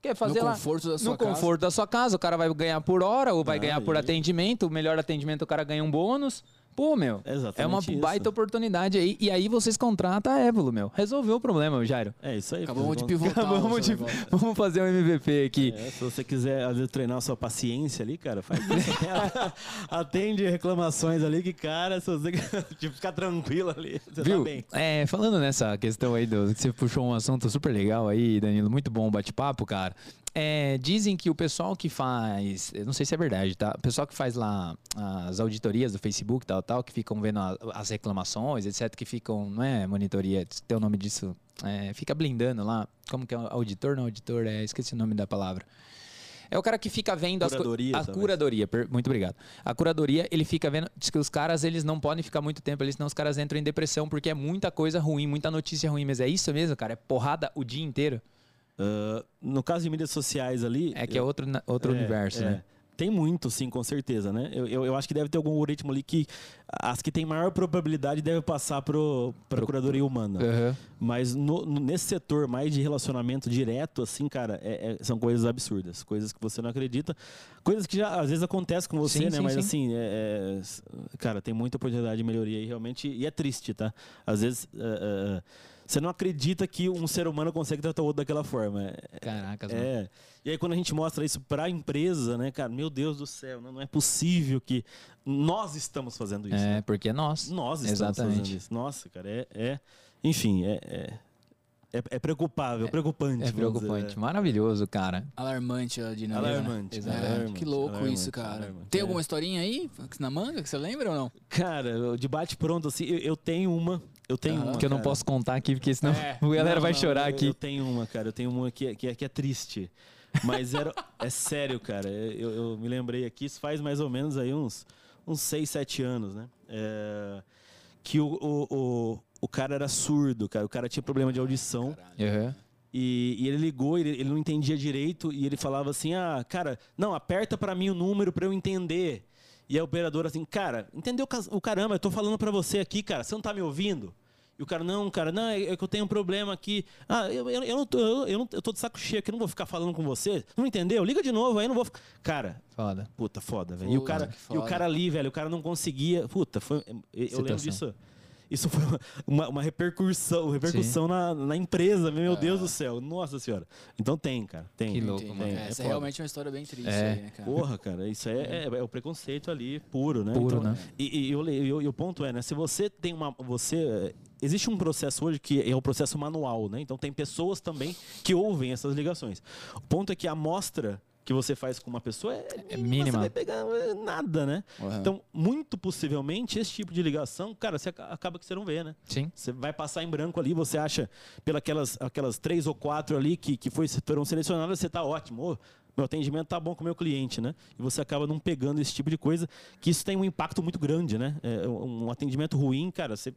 Quer fazer no lá conforto da sua no casa. conforto da sua casa, o cara vai ganhar por hora ou vai Ah, ganhar por e- atendimento, o melhor atendimento o cara ganha um bônus. Pô, meu, Exatamente é uma isso. baita oportunidade aí. E aí vocês contratam a Evolo, meu. Resolveu o problema, Jairo. É isso aí. Acabamos de pivotar. Acabamos de... Vamos fazer um MVP aqui. É, se você quiser, às vezes, treinar a sua paciência ali, cara, faz isso. Atende reclamações ali que, cara, se você tipo, ficar tranquilo ali, você Viu? tá bem. É, falando nessa questão aí do que você puxou um assunto super legal aí, Danilo, muito bom o bate-papo, cara. É, dizem que o pessoal que faz, eu não sei se é verdade, tá? O pessoal que faz lá as auditorias do Facebook, tal, tal, que ficam vendo a- as reclamações, etc, que ficam, não é monitoria, tem o nome disso, é, fica blindando lá. Como que é auditor, não auditor, é, esqueci o nome da palavra. É o cara que fica vendo Curadoria, as co- a curadoria, per- muito obrigado. A curadoria, ele fica vendo, diz que os caras, eles não podem ficar muito tempo ali, senão os caras entram em depressão, porque é muita coisa ruim, muita notícia ruim, mas é isso mesmo, cara? É porrada o dia inteiro? Ah, no caso de mídias sociais ali. É que é outro, na- outro É, universo, é. né? Tem muito, sim, com certeza, né? Eu, eu, eu acho que deve ter algum algoritmo ali que as que tem maior probabilidade devem passar para a Pro- curadoria humana. Aham. Mas no- no- nesse setor mais de relacionamento direto, assim, cara, é- é- são coisas absurdas. Coisas que você não acredita. Coisas que já às vezes acontecem com você, Sim, né? sim, Mas sim. assim, é- é- cara, tem muita oportunidade de melhoria aí, realmente. E é triste, tá? Às vezes. é, é, você não acredita que um ser humano consegue tratar o outro daquela forma. É- Caracas, mano. é. E aí quando a gente mostra isso para a empresa, né, cara, meu Deus do céu, não, é possível que nós estamos fazendo isso. É, né? porque é nós. Nós estamos Exatamente. fazendo isso. Nossa, cara, é, é- enfim, é, é, É, é preocupável, preocupante. É vamos dizer, preocupante. é. Maravilhoso, cara. Alarmante a dinâmica. né? Alarmante. Exato. É, alarmante, que louco alarmante, isso, cara. alarmante. Tem É. alguma historinha aí na manga que você lembra ou não? Cara, de bate pronto, assim, eu, eu tenho uma. Eu tenho Aham. uma. Que eu não cara. posso contar aqui, porque senão É. a galera Não, vai não, chorar eu- aqui. Eu tenho uma, cara. Eu tenho uma que é, que é, que é triste. Mas era, é sério, cara. Eu, eu me lembrei aqui, isso faz mais ou menos aí uns, uns 6, 7 anos, né? É, que o, o, o, o cara era surdo, cara. O cara tinha problema de audição. E, e ele ligou, ele, ele não entendia direito e ele falava assim: Ah, cara, não, aperta pra mim o número pra eu entender. E a operadora assim: Cara, entendeu o caramba? Eu tô falando pra você aqui, cara, você não tá me ouvindo? E o cara: Não, cara, não, é que eu tenho um problema aqui. Ah, eu, eu, eu não tô, eu, eu não, eu tô de saco cheio aqui, não vou ficar falando com você. Não entendeu? Liga de novo aí, não vou ficar. Cara, Foda. puta, foda, velho. E o cara, e o cara ali, velho, o cara não conseguia. Puta, foi, eu lembro disso. Isso foi uma- uma, uma repercussão, repercussão na, na empresa, meu Deus do céu. Nossa senhora. Então tem, cara. Tem. Que louco, tem, mano. tem, É, é essa é foda. realmente uma história bem triste É. aí, né, cara? Porra, cara, isso é, é, é o preconceito ali puro, né? Puro, Então, né? E, e, e o- e o ponto é, né? Se você tem uma. Você. Existe um processo hoje que é o processo manual, né? Então tem pessoas também que ouvem essas ligações. O ponto é que a amostra que você faz com uma pessoa é, É mínima. mínima. Você vai pegar eh, nada, né? Uhum. Então, muito possivelmente, esse tipo de ligação, cara, você aca- acaba que você não vê, né? Sim. Você vai passar em branco ali, você acha, pelas aquelas três ou quatro ali que, que foi, foram selecionadas, você tá ótimo. Ô, meu atendimento tá bom com o meu cliente, né? E você acaba não pegando esse tipo de coisa, que isso tem um impacto muito grande, né? É, um um atendimento ruim, cara, você,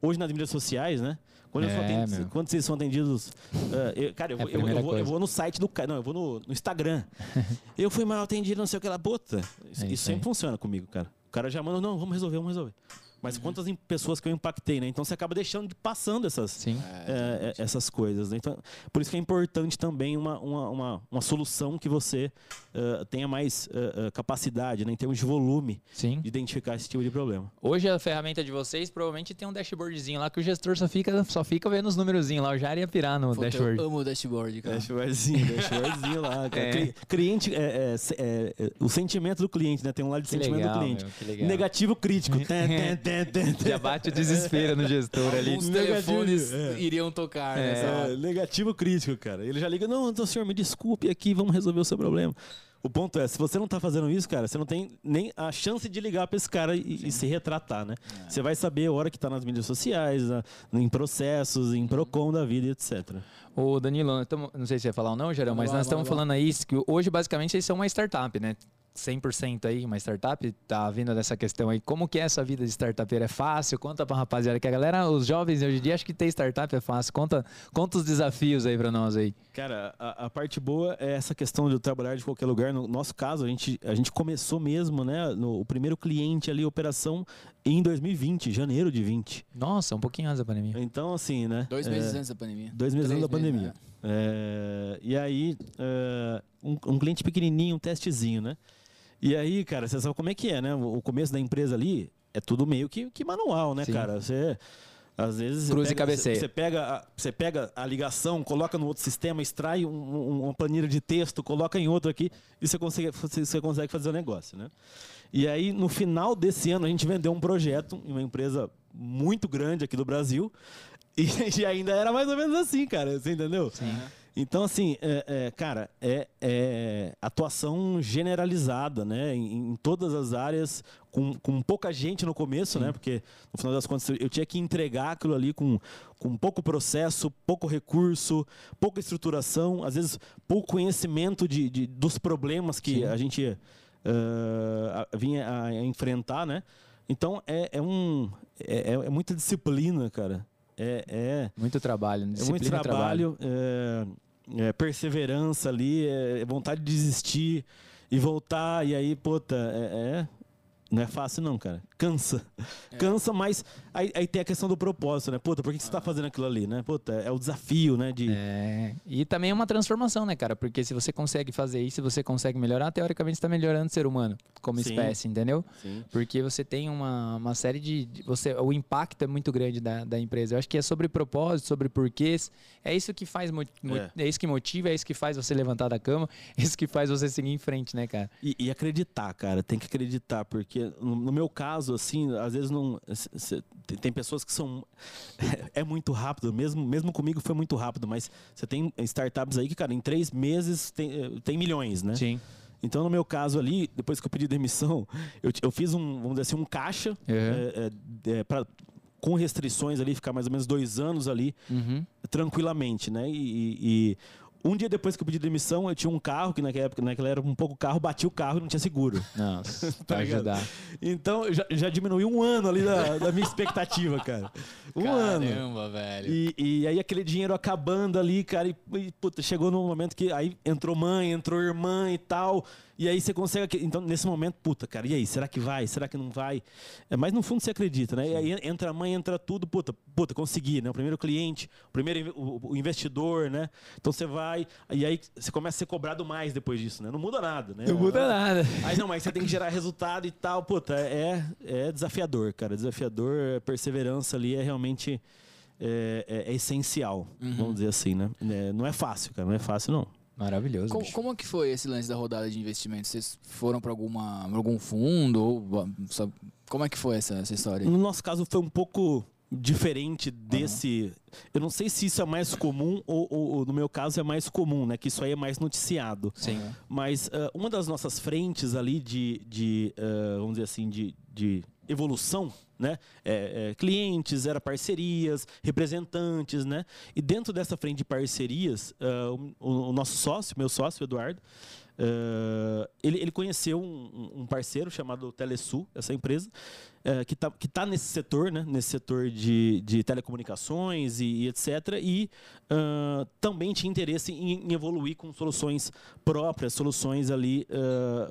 hoje nas mídias sociais, né? Quando, É, quando vocês são atendidos. eh, eu- cara, eu, É eu, eu vou, eu vou no site do cara. Não, eu vou no, no Instagram. eu fui mal atendido, não sei o que lá. Puta, isso, É isso isso sempre funciona comigo, cara. O cara já manda, não, vamos resolver, vamos resolver. Mas quantas em- pessoas que eu impactei, né? Então você acaba deixando de passando essas, Sim. é, é, essas coisas. Né? Então, por isso que é importante também uma, uma, uma, uma solução que você eh, tenha mais eh, capacidade, né? em termos de volume, Sim. de identificar esse tipo de problema. Hoje a ferramenta de vocês provavelmente tem um dashboardzinho lá que o gestor só fica, só fica vendo os númerozinhos lá. Eu já iria pirar no Puta, dashboard. Eu amo o dashboard, cara. Dashboardzinho, dashboardzinho lá. cara. É. Cli- Cliente, é, é, é, é, o sentimento do cliente, né? Tem um lado de Que sentimento legal, do cliente. meu, que legal. Negativo crítico. Tã, tã. Já bate o desespero no gestor ali. Negativo, telefones é. iriam tocar, É. né? É, negativo crítico, cara. Ele já liga, não, então, senhor, me desculpe aqui, vamos resolver o seu problema. O ponto é, se você não tá fazendo isso, cara, você não tem nem a chance de ligar pra esse cara e, e se retratar, né? Você vai saber a hora que tá nas mídias sociais, na- em processos, em Procon da vida, e etc. Ô, Danilo, tamo- não sei se você ia falar ou não, Gerão, mas lá, nós estamos falando aí que hoje, basicamente, vocês são uma startup, né? 100% aí, uma startup, tá vindo dessa questão aí. Como que é essa vida de startupeiro? É fácil? Conta pra rapaziada, que a galera, os jovens hoje em dia, acho que ter startup é fácil. Conta, conta os desafios aí pra nós aí. Cara, a, a parte boa é essa questão de trabalhar de qualquer lugar. No nosso caso, a gente, a gente começou mesmo, né? No, o primeiro cliente ali, operação, em 2020, janeiro de 20. Nossa, um pouquinho antes da pandemia. Então, assim, né? Dois é, meses antes da pandemia. Dois meses Três antes da meses, pandemia. É, e aí, é, um, um cliente pequenininho, um testezinho, né? E aí, cara, você sabe como é que é, né? O começo da empresa ali é tudo meio que, que manual, né, Sim. cara? Você, às vezes... você Cruza e pega- cabeceia. Você pega, a, você pega a ligação, coloca no outro sistema, extrai um- um- uma planilha de texto, coloca em outro aqui e você consegue, você, você consegue fazer o negócio, né? E aí, no final desse ano, a gente vendeu um projeto em uma empresa muito grande aqui do Brasil. E, e ainda era mais ou menos assim, cara. Você entendeu? Sim. Então, assim, é, é, cara, é, é atuação generalizada, né? Em, em todas as áreas, com, com pouca gente no começo, né? Porque, no final das contas, eu- tinha que entregar aquilo ali com, com pouco processo, pouco recurso, pouca estruturação, às vezes pouco conhecimento de, de- dos problemas que Sim. a gente a- vinha a, a enfrentar, né? Então, é, é um... É- é muita disciplina, cara. É, é, Muito trabalho, é disciplina muito e trabalho. trabalho, é, é perseverança ali, é vontade de desistir e voltar, e aí, puta, é, é- não é fácil não, cara. Cansa. Cansa, mas aí, aí tem a questão do propósito, né? Puta, por que que você tá fazendo aquilo ali, né? Puta, é o desafio, né? De, É, e também é uma transformação, né, cara? Porque se você consegue fazer isso, se você consegue melhorar, teoricamente você está melhorando o ser humano como Sim. espécie, entendeu? Sim. Porque você tem uma, uma série de. você, o impacto é muito grande da, da empresa. Eu acho que é sobre propósito, sobre porquês. É isso que faz. É. É. isso que motiva, é isso que faz você levantar da cama, é isso que faz você seguir em frente, né, cara? E, e acreditar, cara, tem que acreditar, porque no, no meu caso, caso, assim, às vezes não. Tem pessoas que são. É muito rápido, mesmo, mesmo comigo foi muito rápido, mas você tem startups aí que, cara, em três meses tem, eh, tem milhões, né? Sim. Então, no meu caso ali, depois que eu pedi demissão, eu, eu fiz um, vamos dizer assim, um caixa uhum. é, é, pra, com restrições ali, ficar mais ou menos dois anos ali, uhum. tranquilamente, né? E, e, um dia depois que eu pedi demissão, eu tinha um carro, que naquela época naquela era um pouco carro, bati o carro e não tinha seguro. Nossa, tá pra ajudar. Então já, já diminuiu um ano ali da, da minha expectativa, cara. Um Caramba, ano. Caramba, velho. E, e, aí aquele dinheiro acabando ali, cara, e, e puta, chegou num momento que aí entrou mãe, entrou irmã e tal. E aí você consegue. Então, nesse momento, puta, cara, e aí? Será que vai? Será que não vai? É, mas no fundo você acredita, né? Sim. E aí entra a mãe, entra tudo, puta, puta, consegui, né? O primeiro cliente, o primeiro o, o investidor, né? Então você vai, e aí você começa a ser cobrado mais depois disso, né? Não muda nada, né? Não muda nada. Aí não, mas você tem que gerar resultado e tal. Puta, é, é desafiador, cara. Desafiador, perseverança ali é realmente. É, é, é essencial, uhum. vamos dizer assim, né? É, não é fácil, cara, não é fácil não. Maravilhoso. Como, como, que foi esse lance da rodada de investimentos? Vocês foram para alguma algum fundo ou sabe, como é que foi essa, essa história? No nosso caso foi um pouco diferente desse. Uhum. Eu não sei se isso é mais comum ou, ou, ou, no meu caso é mais comum, né? Que isso aí é mais noticiado. Sim. Mas uh, uma das nossas frentes ali de, de uh, vamos dizer assim, de, de evolução né? É, é, clientes, era parcerias, representantes, né? E dentro dessa frente de parcerias, uh, o, o, nosso sócio, meu sócio, Eduardo, uh, ele, ele conheceu um, um, parceiro chamado Telesul, essa empresa, uh, que está tá nesse setor, né? Nesse setor de, de telecomunicações e, e etc. E também tinha interesse em, em, evoluir com soluções próprias, soluções ali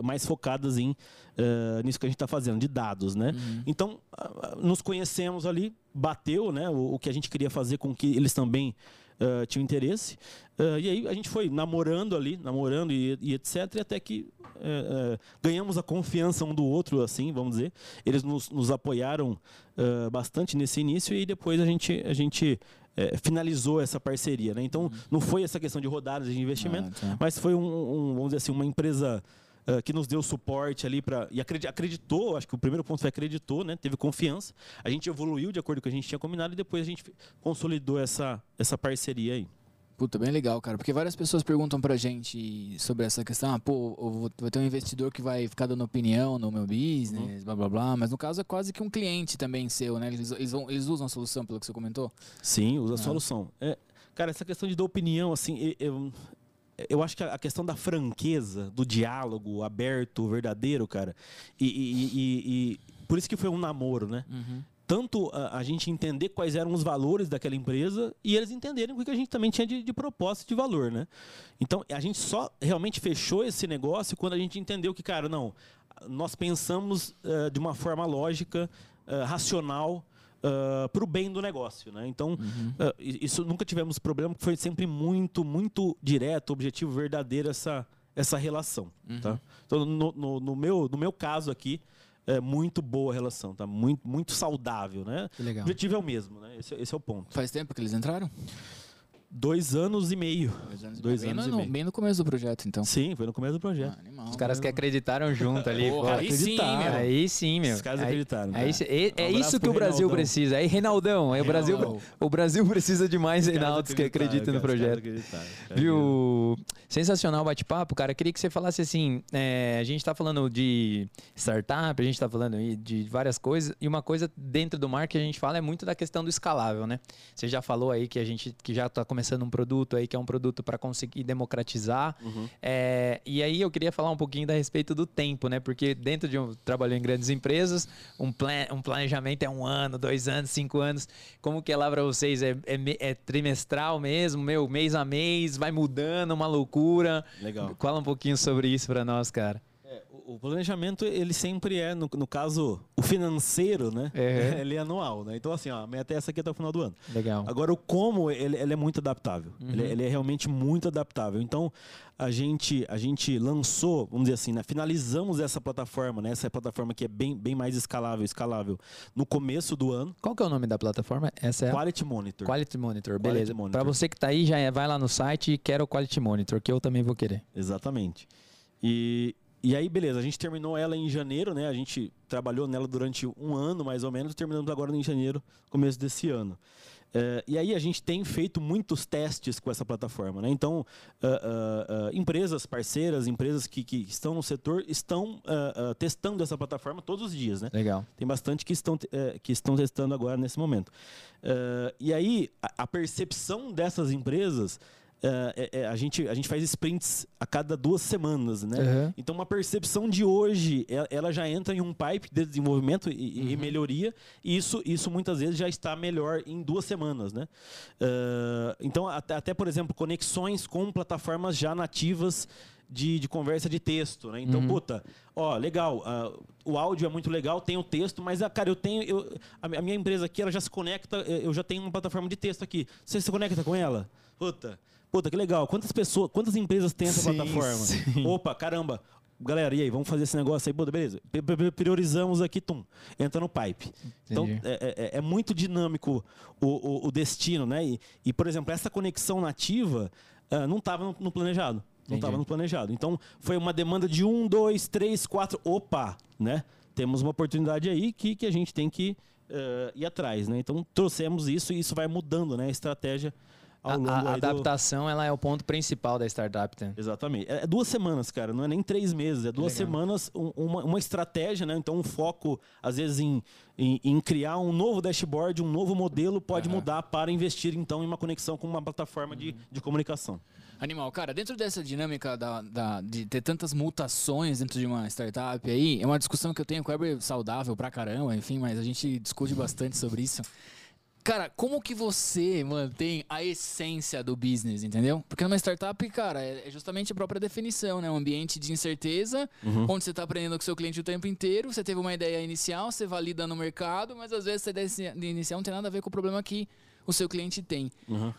mais focadas em uh, nisso que a gente está fazendo, de dados, né? Uhum. Então, uh, nos conhecemos ali, bateu, né? O, o, que a gente queria fazer com que eles também uh, tinham interesse. e aí a gente foi namorando ali, namorando e, e etc. E até que ganhamos a confiança um do outro, assim, vamos dizer. Eles nos, nos apoiaram bastante nesse início e depois a gente, a gente é, finalizou essa parceria. Né? Então, uhum. não foi essa questão de rodadas de investimento, ah, tá. mas foi um, um, vamos dizer assim, uma empresa uh, que nos deu suporte ali para e acreditou, acho que o primeiro ponto foi acreditou, né? Teve confiança. A gente evoluiu de acordo com o que a gente tinha combinado e depois a gente consolidou essa essa parceria aí. Puta, bem legal, cara. Porque várias pessoas perguntam pra gente sobre essa questão. Ah, pô, vai ter um investidor que vai ficar dando opinião no meu business, uhum. blá blá blá. Mas no caso é quase que um cliente também seu, né? Eles, eles, vão, eles usam a solução, pelo que você comentou? Sim, usa a ah. solução. É, cara, essa questão de dar opinião, assim, eu, eu acho que a questão da franqueza, do diálogo aberto, verdadeiro, cara, e, e, e, e por isso que foi um namoro, né? Uhum. Tanto a, a, gente entender quais eram os valores daquela empresa e eles entenderem o que a gente também tinha de, de propósito e de valor, né? Então, a gente só realmente fechou esse negócio quando a gente entendeu que, cara, não, nós pensamos uh, de uma forma lógica, uh, racional, uh, ah, para o bem do negócio. Né? Então, uhum. uh, isso nunca tivemos problema, foi sempre muito, muito direto, objetivo, verdadeiro essa, essa relação. Uhum. Tá? Então, no, no, no, meu, no meu caso aqui, é muito boa a relação, tá? Muito, muito saudável, né? Que legal. O objetivo é o mesmo, né? Esse, esse é o ponto. Faz tempo que eles entraram? Dois anos e meio. Dois anos, Dois anos no, e meio. Bem no começo do projeto, então. Sim, foi no começo do projeto. Ah, Os caras que acreditaram junto ali. Porra, aí sim, meu. Aí sim, meu. Os caras acreditaram. Aí, aí, é, é isso que o Brasil Reinaldão. precisa. Aí, Reinaldão. Aí o, Brasil, o Brasil precisa de mais Reinaldos que acreditam no projeto. Viu? Sensacional bate-papo, cara. Queria que você falasse assim: é, a gente está falando de startup, a gente está falando de várias coisas, e uma coisa dentro do mar que a gente fala é muito da questão do escalável, né? Você já falou aí que a gente que já está começando um produto aí que é um produto para conseguir democratizar. Uhum. É, e aí eu queria falar um pouquinho a respeito do tempo, né? Porque dentro de um trabalho em grandes empresas, um, plan, um planejamento é um ano, dois anos, cinco anos. Como que é lá para vocês? É, é, é, trimestral mesmo, meu, mês a mês, vai mudando, uma loucura. Legal. Fala um pouquinho sobre isso para nós, cara o planejamento, ele sempre é, no, no caso, o financeiro, né? Uhum. Ele é anual, né? Então, assim, ó, a meta é essa aqui até o final do ano. Legal. Agora, o como, ele, ele é muito adaptável. Uhum. Ele, ele, é realmente muito adaptável. Então, a gente, a gente lançou, vamos dizer assim, né? finalizamos essa plataforma, né? Essa plataforma que é bem, bem mais escalável, escalável, no começo do ano. Qual que é o nome da plataforma? Essa é Quality Monitor. Quality Monitor, beleza. Para você que está aí, já é, vai lá no site e quer o Quality Monitor, que eu também vou querer. Exatamente. E, e aí, beleza, a gente terminou ela em janeiro, né? A gente trabalhou nela durante um ano, mais ou menos, terminamos agora em janeiro, começo desse ano. Uh, e aí a gente tem feito muitos testes com essa plataforma. Né? Então, uh, uh, empresas parceiras, empresas que, que, estão no setor, estão testando essa plataforma todos os dias. Né? Legal. Tem bastante que estão, que estão testando agora nesse momento. e aí, a, a percepção dessas empresas é, é, a, gente, a gente faz sprints a cada duas semanas, né? Uhum. Então, uma percepção de hoje, ela já entra em um pipe de desenvolvimento e, uhum. e, melhoria, e isso, isso muitas vezes já está melhor em duas semanas, né? Uh, então, até, até, por exemplo, conexões com plataformas já nativas de, de conversa de texto, né? Então, uhum. puta, ó, legal, uh, o áudio é muito legal, tem o texto, mas, ah, cara, eu tenho, eu, a minha empresa aqui, ela já se conecta, eu já tenho uma plataforma de texto aqui. Você se conecta com ela? Puta, Puta, que legal. Quantas pessoas, quantas empresas têm essa sim, plataforma? Sim. Opa, caramba. Galera, e aí, vamos fazer esse negócio aí? Puta, beleza. Priorizamos aqui, tum. Entra no pipe. Então. Então, é, é, é, muito dinâmico o, o, o destino, né? E, e, por exemplo, essa conexão nativa uh, não estava no, no, planejado. Não estava no planejado. Então, foi uma demanda de um, dois, três, quatro. Opa, né? Temos uma oportunidade aí que, que a gente tem que uh, ir atrás, né? Então, trouxemos isso e isso vai mudando, né? A estratégia ao longo a, a adaptação do... ela é o ponto principal da startup. Né? Exatamente. É, é duas semanas, cara. Não é nem três meses. É duas Legal. semanas, um, uma, uma estratégia, né? Então, um foco, às vezes, em, em, em criar um novo dashboard, um novo modelo, pode uhum. mudar para investir, então, em uma conexão com uma plataforma uhum. de, de comunicação. Animal, cara, dentro dessa dinâmica da, da, de ter tantas mutações dentro de uma startup aí, é uma discussão que eu tenho com o Weber saudável pra caramba, enfim, mas a gente discute bastante sobre isso. Cara, como que você mantém a essência do business, entendeu? Porque numa startup, cara, é, é justamente a própria definição, né? Um ambiente de incerteza, uhum. onde você está aprendendo com o seu cliente o tempo inteiro, você teve uma ideia inicial, você valida no mercado, mas às vezes essa ideia inicial não tem nada a ver com o problema que o seu cliente tem. Uhum.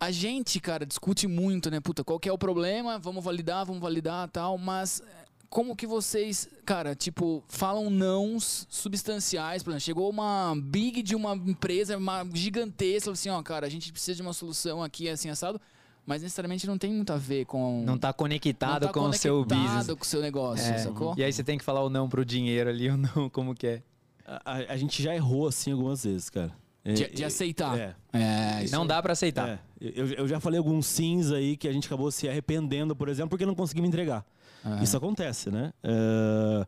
A gente, cara, discute muito, né? Puta, qual que é o problema? Vamos validar, vamos validar tal, mas como que vocês, cara, tipo, falam nãos substanciais? Por exemplo, chegou uma big de uma empresa uma gigantesca, assim, ó, cara, a gente precisa de uma solução aqui, assim, assado, mas necessariamente não tem muito a ver com... Não tá conectado não tá com conectado o seu business. com o seu negócio, é. sacou? E aí você tem que falar o não pro dinheiro ali, o não, como que é? A, a gente já errou, assim, algumas vezes, cara. De, de, aceitar. É. é não dá para aceitar. É. Eu, eu, já falei alguns sims aí que a gente acabou se arrependendo, por exemplo, porque não conseguimos entregar. Uhum. Isso acontece, né? Uh,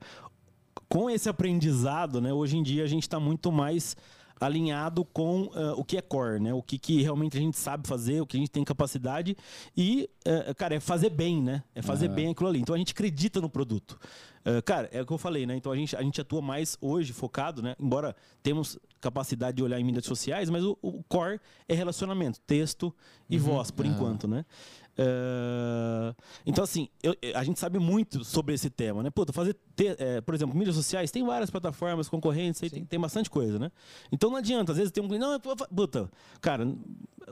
com esse aprendizado, né, hoje em dia a gente está muito mais alinhado com uh, o que é core, né? O que, que realmente a gente sabe fazer, o que a gente tem capacidade e, uh, cara, é fazer bem, né? É fazer uhum. bem aquilo ali. Então a gente acredita no produto. Uh, cara, é o que eu falei, né? Então a gente, a gente atua mais hoje focado, né? Embora temos capacidade de olhar em mídias sociais, mas o, o core é relacionamento, texto e uhum. voz, por enquanto, né? Uh, então, assim, eu, a gente sabe muito sobre esse tema, né? Puta, fazer, ter, é, por exemplo, mídias sociais, tem várias plataformas concorrentes, tem, tem, bastante coisa, né? Então não adianta, às vezes tem um cliente, não, puta, cara,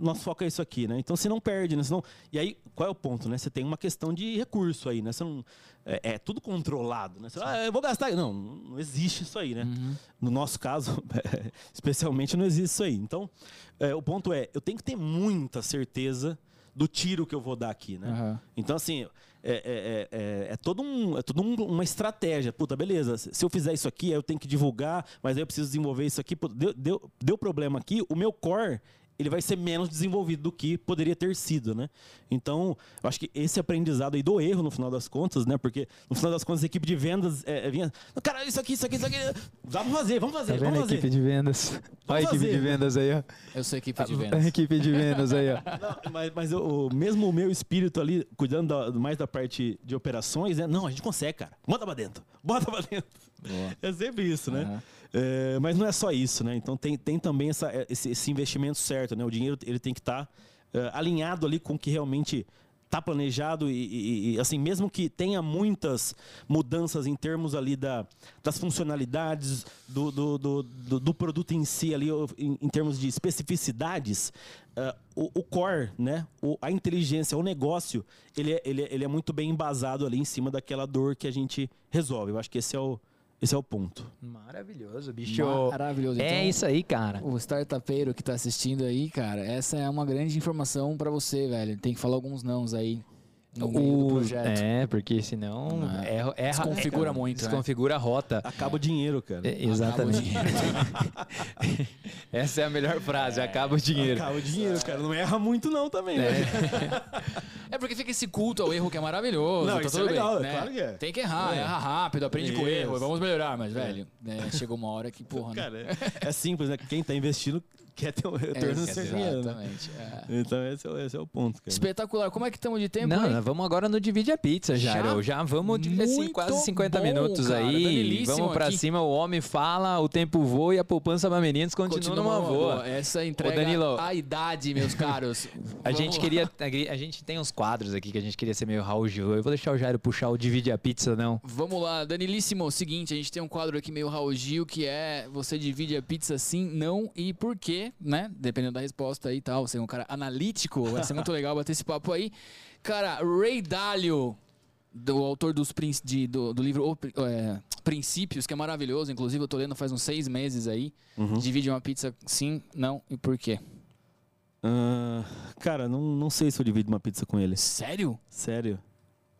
nosso foco é isso aqui, né? Então você não perde, né? Senão, e aí, qual é o ponto, né? Você tem uma questão de recurso aí, né? Você não, é, é tudo controlado, né? Você, ah, eu vou gastar. Não, não existe isso aí, né? Uhum. No nosso caso, especialmente, não existe isso aí. Então, é, o ponto é, eu tenho que ter muita certeza do tiro que eu vou dar aqui, né? Uhum. Então, assim, é, é, é, é todo um, é todo um, uma estratégia. Puta, beleza, se eu fizer isso aqui, eu tenho que divulgar, mas aí eu preciso desenvolver isso aqui. Deu, deu, deu problema aqui, o meu core ele vai ser menos desenvolvido do que poderia ter sido, né? Então, eu acho que esse aprendizado aí do erro, no final das contas, né? Porque, no final das contas, a equipe de vendas é, é vinha... Cara, isso aqui, isso aqui, isso aqui... Vamos fazer, vamos fazer, tá vamos fazer. a equipe de vendas? Olha a equipe fazer. de vendas aí, ó. Eu sou a equipe de vendas. A equipe de vendas aí, ó. Não, mas mas o, mesmo o meu espírito ali, cuidando da, mais da parte de operações, né? Não, a gente consegue, cara. Bota pra dentro. Bota pra dentro. Boa. É sempre isso, né? Uhum. É, mas não é só isso, né? Então tem, tem também essa, esse, esse investimento certo, né? O dinheiro ele tem que estar tá, uh, alinhado ali com o que realmente está planejado e, e, e, assim mesmo que tenha muitas mudanças em termos ali da, das funcionalidades do, do, do, do, do produto em si ali em, em termos de especificidades uh, o, o, core né o, a inteligência o negócio ele é, ele, é, ele é muito bem embasado ali em cima daquela dor que a gente resolve eu acho que esse é o esse é o ponto. Maravilhoso, bicho. Maravilhoso. É então, isso aí, cara. O startupeiro que tá assistindo aí, cara, essa é uma grande informação para você, velho. Tem que falar alguns nãos aí. No meio do projeto. É, porque senão É. erra, erra, Desconfigura é, muito, né? Desconfigura a rota. Acaba o dinheiro, cara. É, exatamente. Acaba o dinheiro. Essa é a melhor frase, acaba o dinheiro. Acaba o dinheiro, cara. Não erra muito não também, né? É porque fica esse culto ao erro que é maravilhoso. Não, tá isso é tudo legal, bem, né? claro que é. Tem que errar, É. erra rápido, aprende com o erro, Isso. vamos melhorar. Mas, velho, né, chegou uma hora que, porra, né? Cara, é, é simples, né? Quem tá investindo quer ter um retorno no seu dinheiro, né? Exatamente. é. Então esse é, o- esse é o ponto, cara. Espetacular. Como é que estamos de tempo Não, aí? vamos agora no Divide a Pizza, Já? Jairo. Já, vamos de assim, quase 50 bom, minutos cara. aí. Vamos pra aqui. cima, o homem fala, o tempo voa e a poupança para meninos continua, numa boa. Essa entrega Danilo. a idade, meus caros. A Vamos gente lá. queria. A gente tem uns quadros aqui que a gente queria ser meio Raul Gil. Eu vou deixar o Jairo puxar o Divide a Pizza, não. Vamos lá, Danilíssimo. Seguinte, a gente tem um quadro aqui meio Raul Gil, que é você divide a pizza sim, não e por quê, né? Dependendo da resposta aí e tal. Você é um cara analítico, vai ser muito legal bater esse papo aí. Cara, Ray Dalio, do autor dos, de- do, do livro é, Princípios, que é maravilhoso. Inclusive, eu tô lendo faz uns seis meses aí. Uhum. Divide uma pizza sim, não e por quê? Ah, cara, não, não sei se eu divido uma pizza com ele. Sério? Sério.